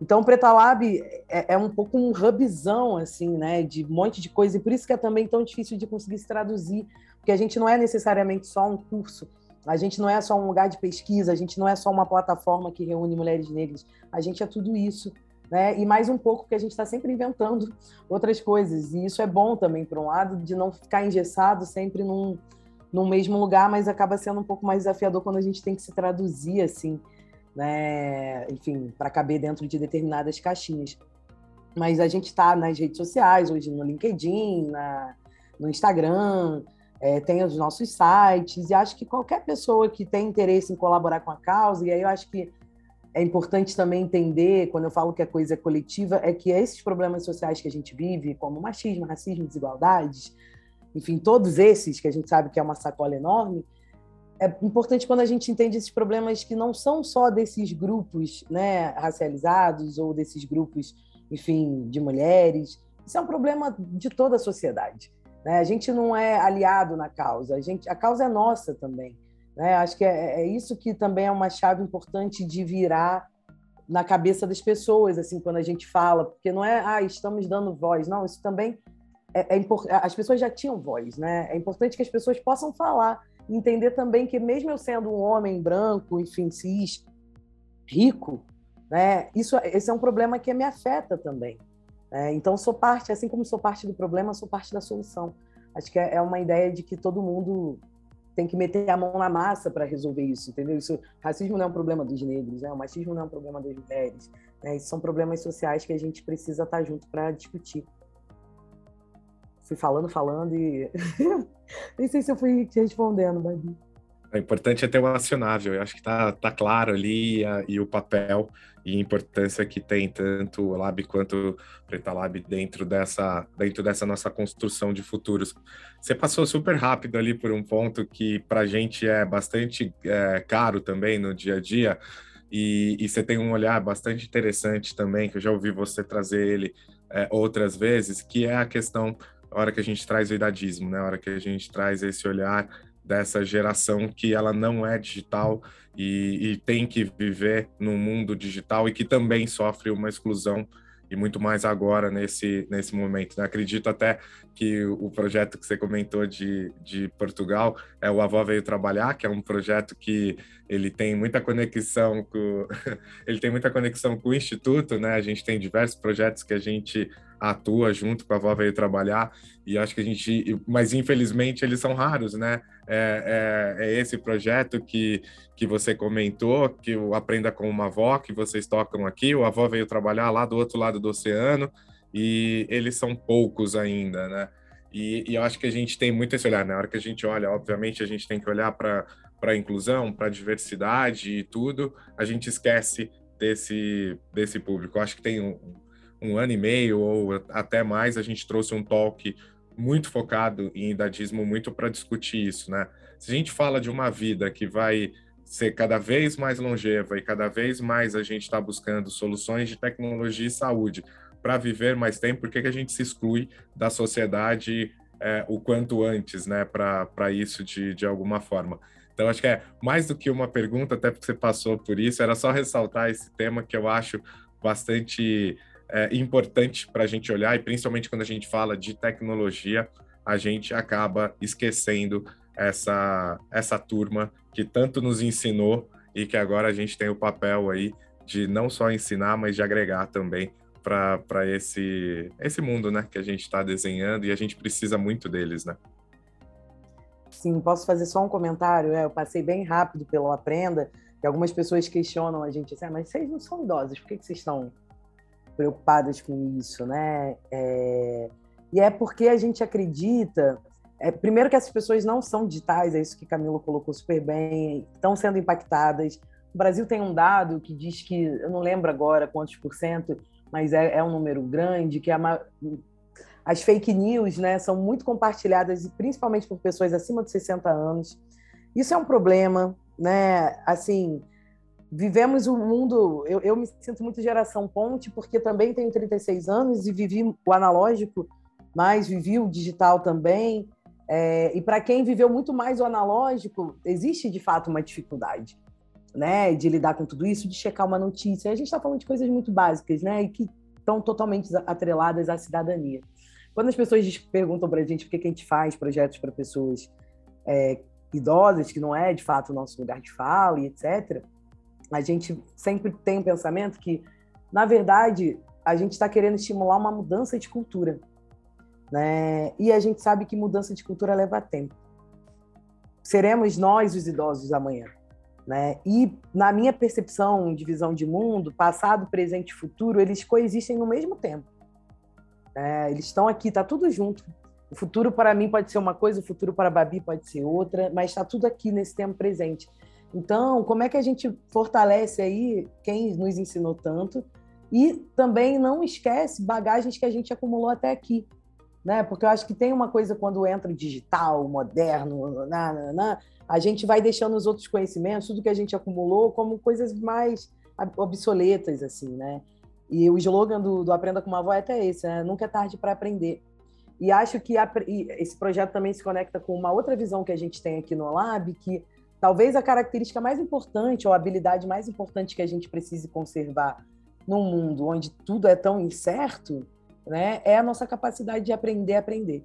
Então, Preta Lab é, é, um pouco um hubzão, assim, né, de um monte de coisa, e por isso que é também tão difícil de conseguir se traduzir, porque a gente não é necessariamente só um curso, a gente não é só um lugar de pesquisa, a gente não é só uma plataforma que reúne mulheres negras, a gente é tudo isso, né, e mais um pouco, porque a gente está sempre inventando outras coisas, e isso é bom também, por um lado, de não ficar engessado sempre num, num mesmo lugar, mas acaba sendo um pouco mais desafiador quando a gente tem que se traduzir, assim, né? enfim, para caber dentro de determinadas caixinhas. Mas a gente está nas redes sociais, hoje no LinkedIn, na, no Instagram, é, tem os nossos sites, e acho que qualquer pessoa que tem interesse em colaborar com a causa, e aí eu acho que é importante também entender, quando eu falo que a coisa é coletiva, é que esses problemas sociais que a gente vive, como machismo, racismo, desigualdades, enfim, todos esses que a gente sabe que é uma sacola enorme, é importante quando a gente entende esses problemas que não são só desses grupos né, racializados ou desses grupos, enfim, de mulheres. Isso é um problema de toda a sociedade. Né? A gente não é aliado na causa, a, gente, a causa é nossa também. Né? Acho que é, é isso que também é uma chave importante de virar na cabeça das pessoas, assim, quando a gente fala, porque não é, ah, estamos dando voz, não, isso também é, é. As pessoas já tinham voz, né? É importante que as pessoas possam falar entender também que mesmo eu sendo um homem branco, enfim, cis, rico, né, isso, esse é um problema que me afeta também. Né? Então, sou parte, assim como sou parte do problema, sou parte da solução. Acho que é, é uma ideia de que todo mundo tem que meter a mão na massa para resolver isso, entendeu? Isso, racismo não é um problema dos negros, né? o machismo não é um problema das mulheres. Né? São problemas sociais que a gente precisa estar junto para discutir fui falando, falando e nem sei se eu fui te respondendo, Babi. O importante é ter o acionável, eu acho que tá, tá claro ali a, e o papel e importância que tem tanto o Lab quanto o Preta Lab dentro dessa, dentro dessa nossa construção de futuros. Você passou super rápido ali por um ponto que para a gente é bastante é, caro também no dia a dia, e, e, você tem um olhar bastante interessante também, que eu já ouvi você trazer ele é, outras vezes, que é a questão a hora que a gente traz o idadismo, né? A hora que a gente traz esse olhar dessa geração que ela não é digital e, e tem que viver no mundo digital e que também sofre uma exclusão e muito mais agora nesse, nesse momento. Né? Acredito até que o projeto que você comentou de, de Portugal é o Avó Veio Trabalhar, que é um projeto que ele tem muita conexão com ele tem muita conexão com o Instituto, né? A gente tem diversos projetos que a gente atua junto com a avó veio trabalhar e acho que a gente, mas infelizmente eles são raros, né? É, é, é, esse projeto que, que você comentou, que o Aprenda com uma Avó, que vocês tocam aqui, o avó veio trabalhar lá do outro lado do oceano e eles são poucos ainda, né? E, e eu acho que a gente tem muito esse olhar, né? Na hora que a gente olha, obviamente a gente tem que olhar para para inclusão, para diversidade e tudo, a gente esquece desse desse público. Eu acho que tem um, um ano e meio ou até mais, a gente trouxe um talk muito focado em idadismo, muito para discutir isso, né? Se a gente fala de uma vida que vai ser cada vez mais longeva e cada vez mais a gente está buscando soluções de tecnologia e saúde para viver mais tempo, por que, que a gente se exclui da sociedade é, o quanto antes, né, para isso de, de alguma forma? Então, acho que é mais do que uma pergunta, até porque você passou por isso, era só ressaltar esse tema que eu acho bastante é, importante para a gente olhar, e principalmente quando a gente fala de tecnologia, a gente acaba esquecendo essa, essa turma que tanto nos ensinou e que agora a gente tem o papel aí de não só ensinar, mas de agregar também para esse, esse mundo né, que a gente está desenhando e a gente precisa muito deles, né? Sim, posso fazer só um comentário? É, eu passei bem rápido pelo Aprenda, e algumas pessoas questionam a gente assim, ah, mas vocês não são idosos, por que, que vocês estão preocupadas com isso, né? É... E é porque a gente acredita, é, primeiro que essas pessoas não são digitais, é isso que Camilo colocou super bem, estão sendo impactadas. O Brasil tem um dado que diz que, eu não lembro agora quantos por cento, mas é, é um número grande, que a, as fake news né, são muito compartilhadas, principalmente por pessoas acima de 60 anos. Isso é um problema, né? Assim, vivemos um mundo. Eu, eu me sinto muito geração ponte, porque também tenho 36 anos e vivi o analógico, mas vivi o digital também. É, e para quem viveu muito mais o analógico, existe de fato uma dificuldade, né, de lidar com tudo isso, de checar uma notícia. A gente está falando de coisas muito básicas, né, e que estão totalmente atreladas à cidadania. Quando as pessoas perguntam para a gente por que, a gente faz projetos para pessoas é, idosas, que não é de fato o nosso lugar de fala e etc., a gente sempre tem um pensamento que, na verdade, a gente está querendo estimular uma mudança de cultura. Né? E a gente sabe que mudança de cultura leva tempo. Seremos nós os idosos amanhã. Né? E, na minha percepção de visão de mundo, passado, presente e futuro, eles coexistem no mesmo tempo. É, eles estão aqui, está tudo junto. O futuro para mim pode ser uma coisa, o futuro para a Babi pode ser outra, mas está tudo aqui nesse tempo presente. Então, como é que a gente fortalece aí quem nos ensinou tanto e também não esquece bagagens que a gente acumulou até aqui, né? Porque eu acho que tem uma coisa quando entra digital, moderno, na, na, na, a gente vai deixando os outros conhecimentos, tudo que a gente acumulou, como coisas mais obsoletas, assim, né? E o slogan do, do Aprenda com uma Avó é até esse, né? Nunca é tarde para aprender. E acho que a, e esse projeto também se conecta com uma outra visão que a gente tem aqui no Lab, que Talvez a característica mais importante ou a habilidade mais importante que a gente precise conservar num mundo onde tudo é tão incerto, né, é a nossa capacidade de aprender a aprender.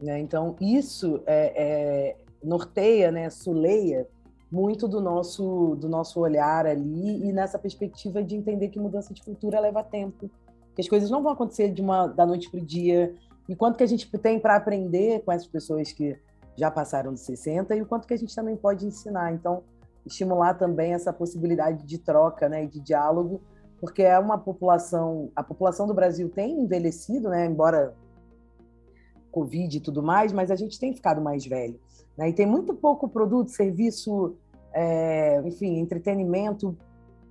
Né? Então, isso é, é, norteia, né, suleia muito do nosso, do nosso olhar ali e nessa perspectiva de entender que mudança de cultura leva tempo, que as coisas não vão acontecer de uma da noite para o dia, e quanto que a gente tem para aprender com essas pessoas que já passaram de 60 e o quanto que a gente também pode ensinar. Então, estimular também essa possibilidade de troca, né, de diálogo, porque é uma população, a população do Brasil tem envelhecido, né, embora Covid e tudo mais, mas a gente tem ficado mais velho, né, e tem muito pouco produto, serviço, é, enfim, entretenimento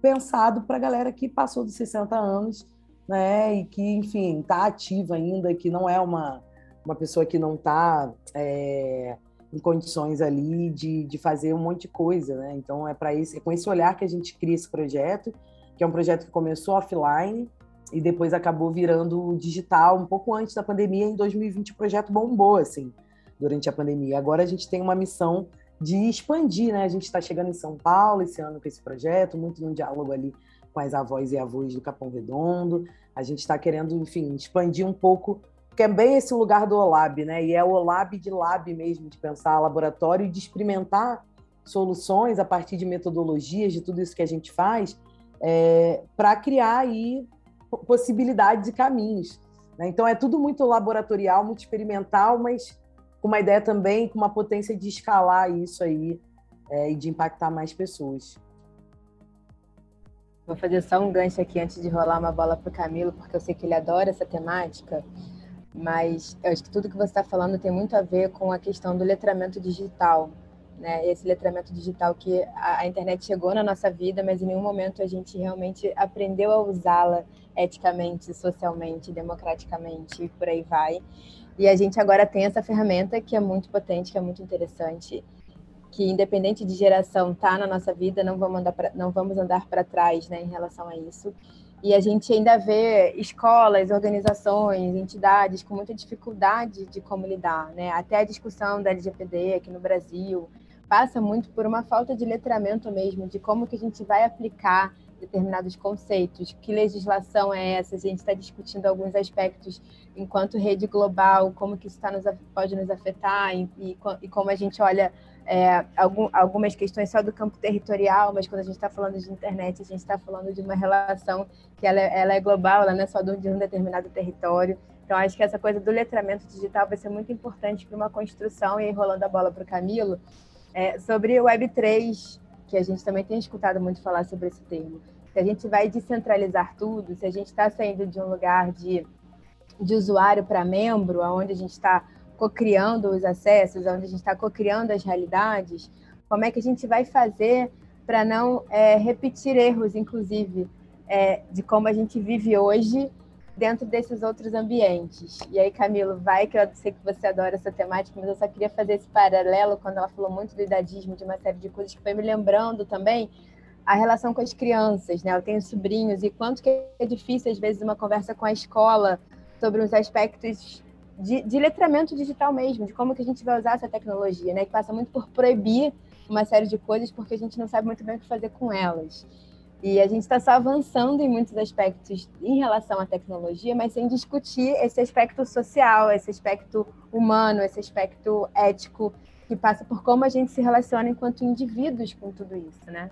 pensado para a galera que passou dos 60 anos, né, e que, enfim, está ativa ainda, que não é uma uma pessoa que não está é, em condições ali de, de fazer um monte de coisa, né? Então é para isso, é com esse olhar que a gente cria esse projeto, que é um projeto que começou offline e depois acabou virando digital um pouco antes da pandemia. Em 2020 o projeto bombou assim durante a pandemia. Agora a gente tem uma missão de expandir, né? A gente está chegando em São Paulo esse ano com esse projeto, muito no diálogo ali com as avós e avós do Capão Redondo. A gente está querendo, enfim, expandir um pouco que é bem esse lugar do OLAB, né? E é o OLAB de lab mesmo, de pensar laboratório e de experimentar soluções a partir de metodologias, de tudo isso que a gente faz, é, para criar aí possibilidades e caminhos. Né? Então é tudo muito laboratorial, muito experimental, mas com uma ideia também, com uma potência de escalar isso aí é, e de impactar mais pessoas. Vou fazer só um gancho aqui antes de rolar uma bola para o Camilo, porque eu sei que ele adora essa temática mas eu acho que tudo que você está falando tem muito a ver com a questão do letramento digital, né? Esse letramento digital que a, a internet chegou na nossa vida, mas em nenhum momento a gente realmente aprendeu a usá-la eticamente, socialmente, democraticamente e por aí vai. E a gente agora tem essa ferramenta que é muito potente, que é muito interessante, que independente de geração tá na nossa vida, não vamos andar não vamos andar para trás, né, em relação a isso. E a gente ainda vê escolas, organizações, entidades com muita dificuldade de como lidar, né? Até a discussão da LGPD aqui no Brasil passa muito por uma falta de letramento mesmo, de como que a gente vai aplicar determinados conceitos, que legislação é essa, a gente está discutindo alguns aspectos enquanto rede global, como que isso tá nos, pode nos afetar e, e, e como a gente olha é, algum, algumas questões só do campo territorial, mas quando a gente está falando de internet, a gente está falando de uma relação que ela, é, ela é global, ela não é só de um determinado território. Então, acho que essa coisa do letramento digital vai ser muito importante para uma construção, e aí rolando a bola para o Camilo, é, sobre o Web3, que a gente também tem escutado muito falar sobre esse termo. Se a gente vai descentralizar tudo, se a gente está saindo de um lugar de, de usuário para membro, onde a gente está co-criando os acessos, onde a gente está co-criando as realidades, como é que a gente vai fazer para não é, repetir erros, inclusive, é, de como a gente vive hoje dentro desses outros ambientes. E aí, Camilo, vai, que eu sei que você adora essa temática, mas eu só queria fazer esse paralelo quando ela falou muito do idadismo, de uma série de coisas que foi me lembrando também a relação com as crianças, né? Eu tenho sobrinhos e quanto que é difícil, às vezes, uma conversa com a escola sobre os aspectos de, de letramento digital mesmo, de como que a gente vai usar essa tecnologia, né? Que passa muito por proibir uma série de coisas porque a gente não sabe muito bem o que fazer com elas. E a gente está só avançando em muitos aspectos em relação à tecnologia, mas sem discutir esse aspecto social, esse aspecto humano, esse aspecto ético, que passa por como a gente se relaciona enquanto indivíduos com tudo isso, né?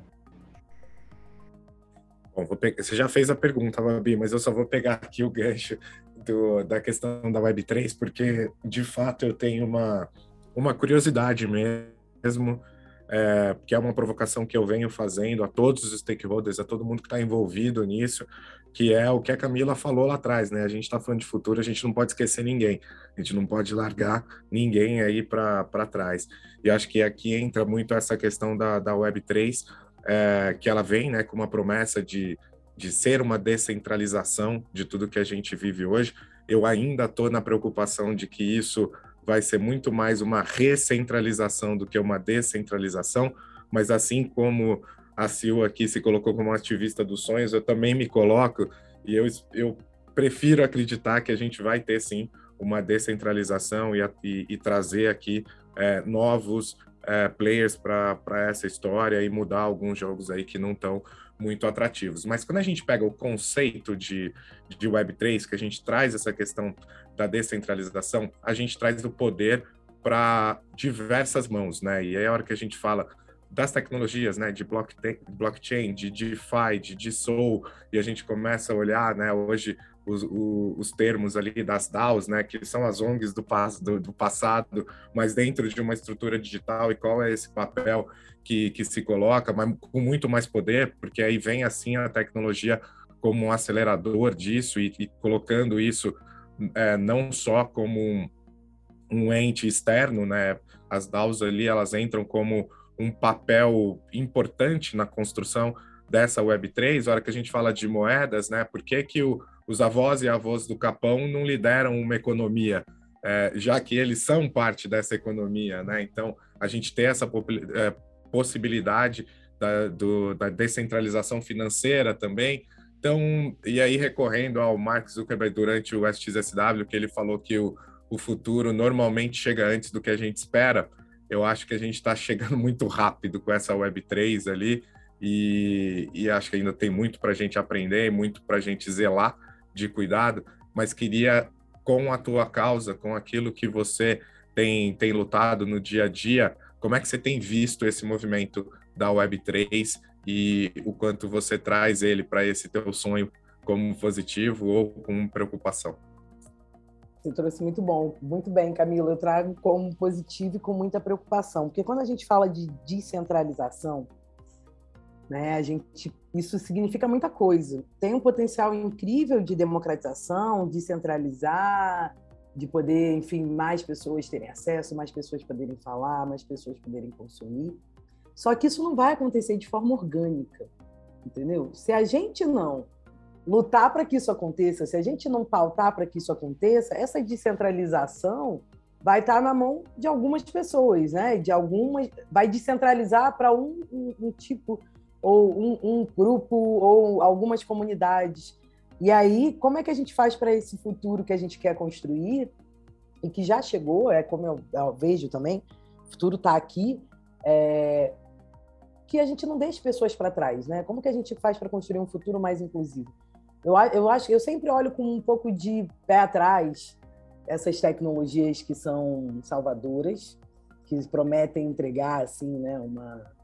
Bom, pegar, você já fez a pergunta, Babi, mas eu só vou pegar aqui o gancho do, da questão da Web3, porque de fato eu tenho uma, uma curiosidade mesmo, é, que é uma provocação que eu venho fazendo a todos os stakeholders, a todo mundo que está envolvido nisso, que é o que a Camila falou lá atrás, né? A gente está falando de futuro, a gente não pode esquecer ninguém, a gente não pode largar ninguém aí para trás. E acho que aqui entra muito essa questão da, da Web3, é, que ela vem né, com uma promessa de de ser uma descentralização de tudo que a gente vive hoje. Eu ainda estou na preocupação de que isso vai ser muito mais uma recentralização do que uma descentralização, mas assim como a Sil aqui se colocou como ativista dos sonhos, eu também me coloco e eu, eu prefiro acreditar que a gente vai ter sim uma descentralização e, e, e trazer aqui é, novos é, players para essa história e mudar alguns jogos aí que não estão muito atrativos. Mas quando a gente pega o conceito de, de Web3, que a gente traz essa questão da descentralização, a gente traz o poder para diversas mãos, né? E aí a hora que a gente fala das tecnologias, né, de blockchain, de DeFi, de, de Soul, e a gente começa a olhar, né, hoje os, os, termos ali das DAOs, né, que são as ONGs do, do, do, passado, mas dentro de uma estrutura digital, e qual é esse papel que, que se coloca, mas com muito mais poder, porque aí vem assim a tecnologia como um acelerador disso e, e colocando isso é, não só como um, um ente externo, né, as DAOs ali, elas entram como um papel importante na construção dessa Web3, a hora que a gente fala de moedas, né, por que que o os avós e avós do Capão não lideram uma economia, é, já que eles são parte dessa economia, né? Então, a gente tem essa é, possibilidade da, do, da descentralização financeira também. Então, e aí recorrendo ao Mark Zuckerberg durante o SXSW, que ele falou que o, o futuro normalmente chega antes do que a gente espera, eu acho que a gente está chegando muito rápido com essa Web3 ali, e, e acho que ainda tem muito para a gente aprender, muito para a gente zelar, de cuidado, mas queria, com a tua causa, com aquilo que você tem, tem lutado no dia a dia, como é que você tem visto esse movimento da Web3 e o quanto você traz ele para esse teu sonho como positivo ou com preocupação? Você trouxe muito bom, muito bem, Camilo. Eu trago como positivo e com muita preocupação, porque quando a gente fala de descentralização, né? A gente, isso significa muita coisa. Tem um potencial incrível de democratização, de centralizar, de poder, enfim, mais pessoas terem acesso, mais pessoas poderem falar, mais pessoas poderem consumir. Só que isso não vai acontecer de forma orgânica, entendeu? Se a gente não lutar para que isso aconteça, se a gente não pautar para que isso aconteça, essa descentralização vai estar na mão de algumas pessoas, né? De algumas, vai descentralizar para um, um, um tipo ou um, um grupo, ou algumas comunidades. E aí, como é que a gente faz para esse futuro que a gente quer construir e que já chegou, é como eu, eu vejo também, o futuro está aqui, é, que a gente não deixe pessoas para trás, né? Como que a gente faz para construir um futuro mais inclusivo? Eu, eu acho, eu sempre olho com um pouco de pé atrás essas tecnologias que são salvadoras, que prometem entregar assim, né, uma,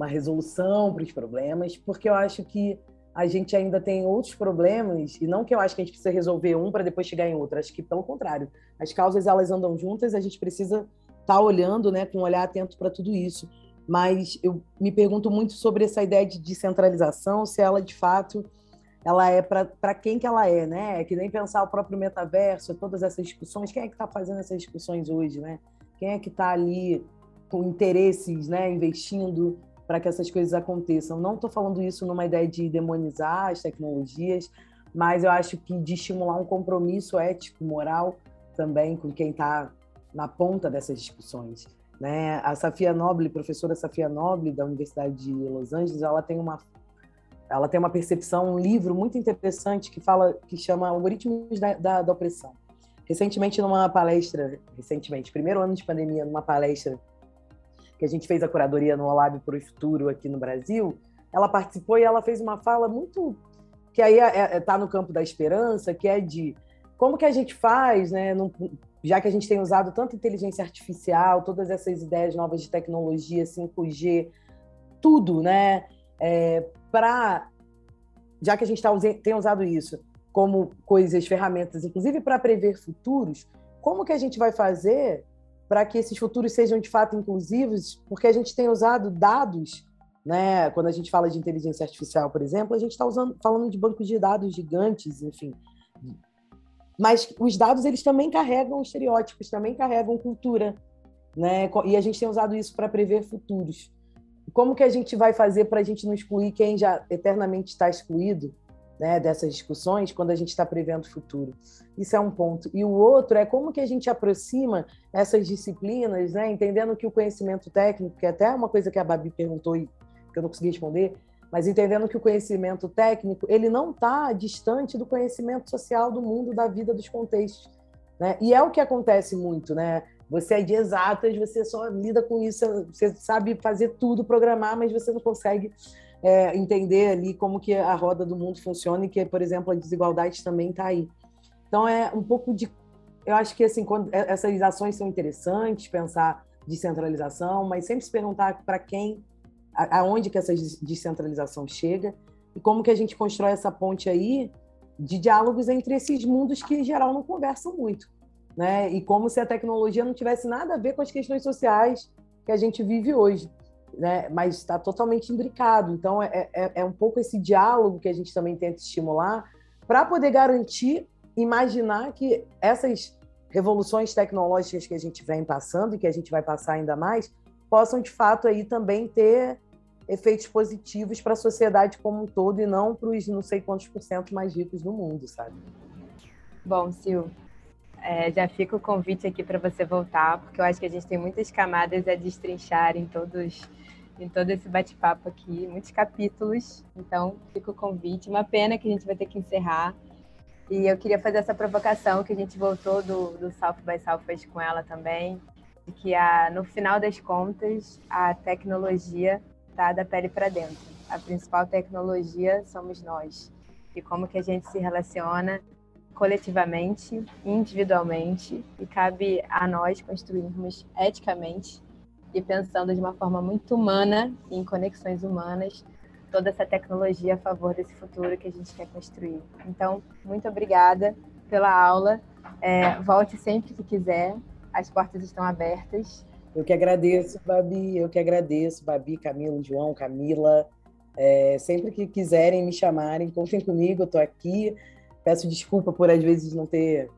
uma resolução para os problemas, porque eu acho que a gente ainda tem outros problemas, e não que eu acho que a gente precisa resolver um para depois chegar em outro, acho que pelo contrário, as causas elas andam juntas, a gente precisa estar tá olhando, né, com um olhar atento para tudo isso. Mas eu me pergunto muito sobre essa ideia de descentralização, se ela de fato ela é para quem que ela é, né? É que nem pensar o próprio metaverso, todas essas discussões, quem é que está fazendo essas discussões hoje, né? Quem é que está ali com interesses, né, investindo para que essas coisas aconteçam? Não estou falando isso numa ideia de demonizar as tecnologias, mas eu acho que de estimular um compromisso ético, moral também com quem está na ponta dessas discussões. Né? A Safia Noble, professora Safia Noble da Universidade de Los Angeles, ela tem uma ela tem uma percepção, um livro muito interessante que fala, que chama Algoritmos da, da, da Opressão. Recentemente, numa palestra, recentemente, primeiro ano de pandemia, numa palestra que a gente fez a curadoria no Olab para o Futuro aqui no Brasil, ela participou e ela fez uma fala muito que aí está é, é, tá no campo da esperança, que é de como que a gente faz, né, já que a gente tem usado tanta inteligência artificial, todas essas ideias novas de tecnologia, 5G, tudo, né, é, para, já que a gente tá, tem usado isso como coisas, ferramentas, inclusive para prever futuros, como que a gente vai fazer para que esses futuros sejam de fato inclusivos? Porque a gente tem usado dados, né? Quando a gente fala de inteligência artificial, por exemplo, a gente está falando de bancos de dados gigantes, enfim. Mas os dados eles também carregam estereótipos, também carregam cultura, né? E a gente tem usado isso para prever futuros como que a gente vai fazer para a gente não excluir quem já eternamente está excluído né, dessas discussões quando a gente está prevendo o futuro? Isso é um ponto. E o outro é como que a gente aproxima essas disciplinas, né, entendendo que o conhecimento técnico, que é até uma coisa que a Babi perguntou e que eu não consegui responder, mas entendendo que o conhecimento técnico ele não está distante do conhecimento social do mundo, da vida, dos contextos. Né? E é o que acontece muito, né? Você é de exatas, você só lida com isso, você sabe fazer tudo, programar, mas você não consegue é, entender ali como que a roda do mundo funciona e que, por exemplo, a desigualdade também está aí. Então é um pouco de, eu acho que assim, quando é, essas ações são interessantes, pensar descentralização, mas sempre se perguntar para quem, aonde que essa descentralização chega e como que a gente constrói essa ponte aí de diálogos entre esses mundos que em geral não conversam muito né? E como se a tecnologia não tivesse nada a ver com as questões sociais que a gente vive hoje, né? Mas está totalmente imbricado. Então é, é, é um pouco esse diálogo que a gente também tenta estimular para poder garantir, imaginar que essas revoluções tecnológicas que a gente vem passando e que a gente vai passar ainda mais possam de fato aí também ter efeitos positivos para a sociedade como um todo e não para os não sei quantos por cento mais ricos do mundo, sabe? Bom, Sil, é, já fica o convite aqui para você voltar, porque eu acho que a gente tem muitas camadas a destrinchar em todos em todo esse bate-papo aqui, muitos capítulos. Então, fica o convite. Uma pena que a gente vai ter que encerrar. E eu queria fazer essa provocação que a gente voltou do, do South by Southwest com ela também, de que a, no final das contas a tecnologia está da pele para dentro. A principal tecnologia somos nós. E como que a gente se relaciona coletivamente, individualmente, e cabe a nós construirmos eticamente e pensando de uma forma muito humana, em conexões humanas, toda essa tecnologia a favor desse futuro que a gente quer construir. Então, muito obrigada pela aula. É, volte sempre que quiser, as portas estão abertas. Eu que agradeço, Babi, eu que agradeço, Babi, Camilo, João, Camila. É, sempre que quiserem me chamarem, contem comigo, eu estou aqui. Peço desculpa por às vezes não ter,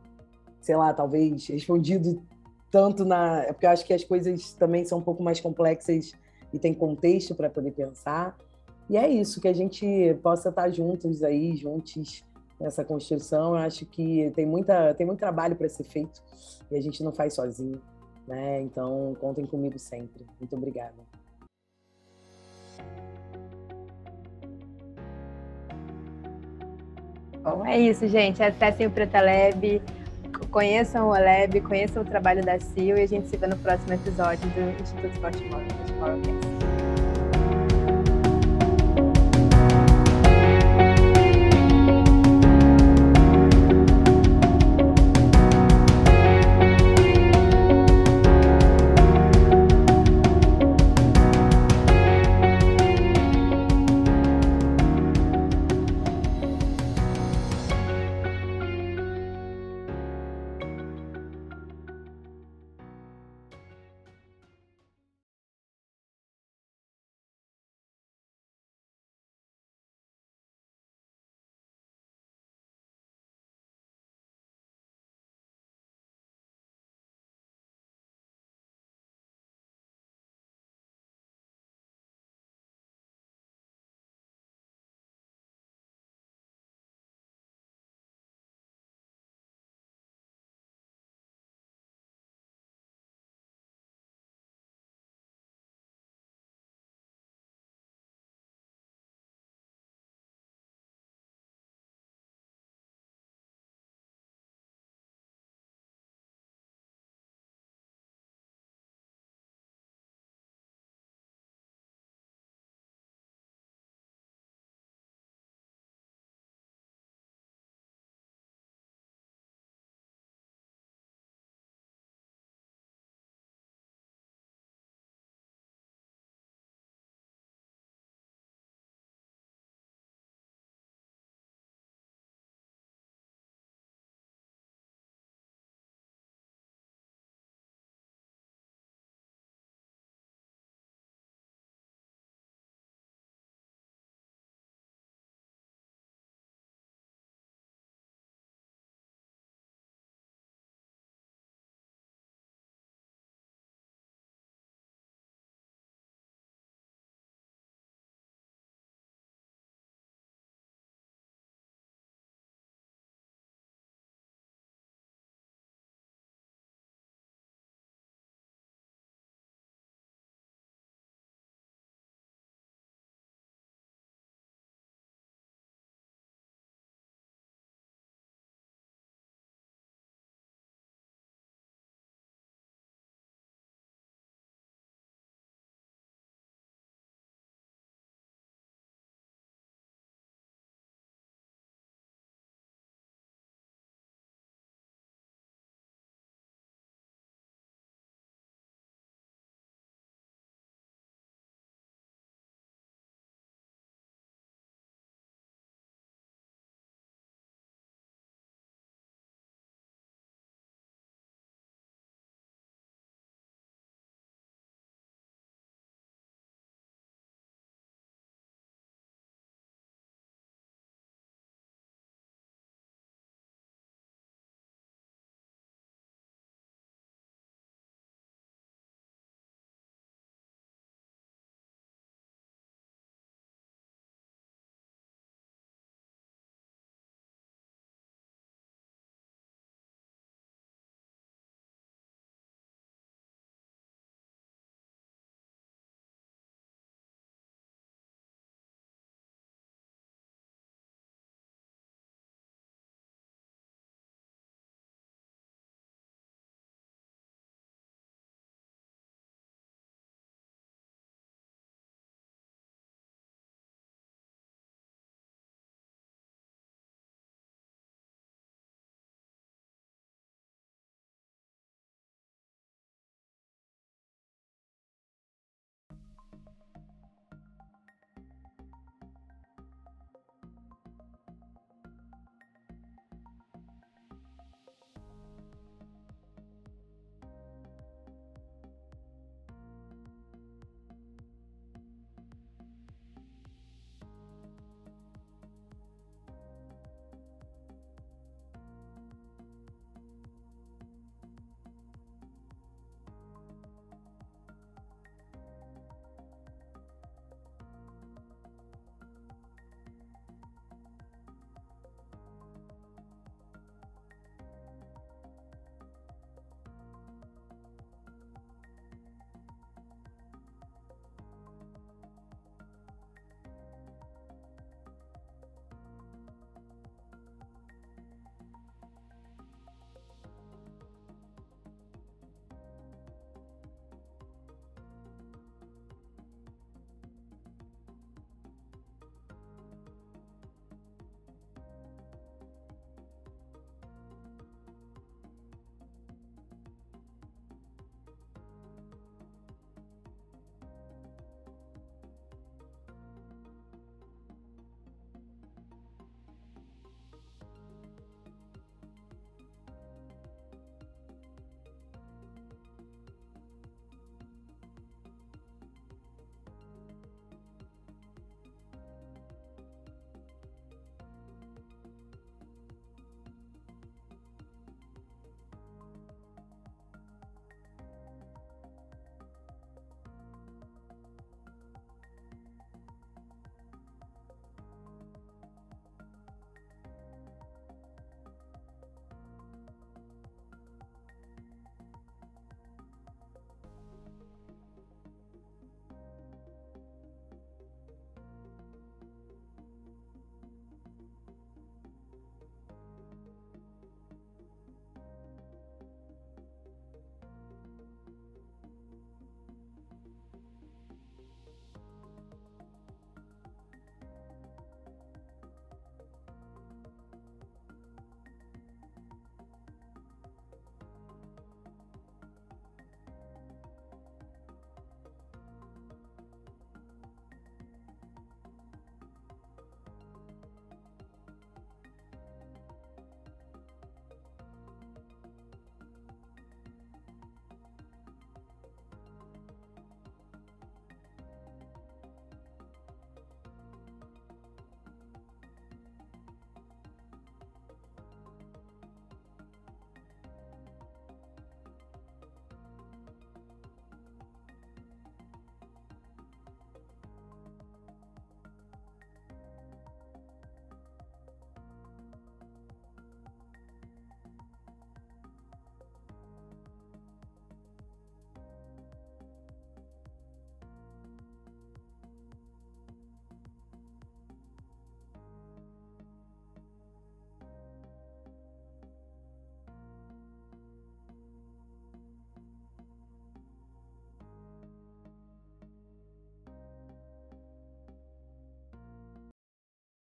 sei lá, talvez respondido tanto na. É porque eu acho que as coisas também são um pouco mais complexas e tem contexto para poder pensar. E é isso, que a gente possa estar juntos aí, juntos nessa construção. Eu acho que tem, muita, tem muito trabalho para ser feito e a gente não faz sozinho. Né? Então, contem comigo sempre. Muito obrigada. Bom, é isso, gente. Acessem o Preta conheçam o Lab, conheçam o trabalho da CIO e a gente se vê no próximo episódio do Instituto Baltimore, Baltimore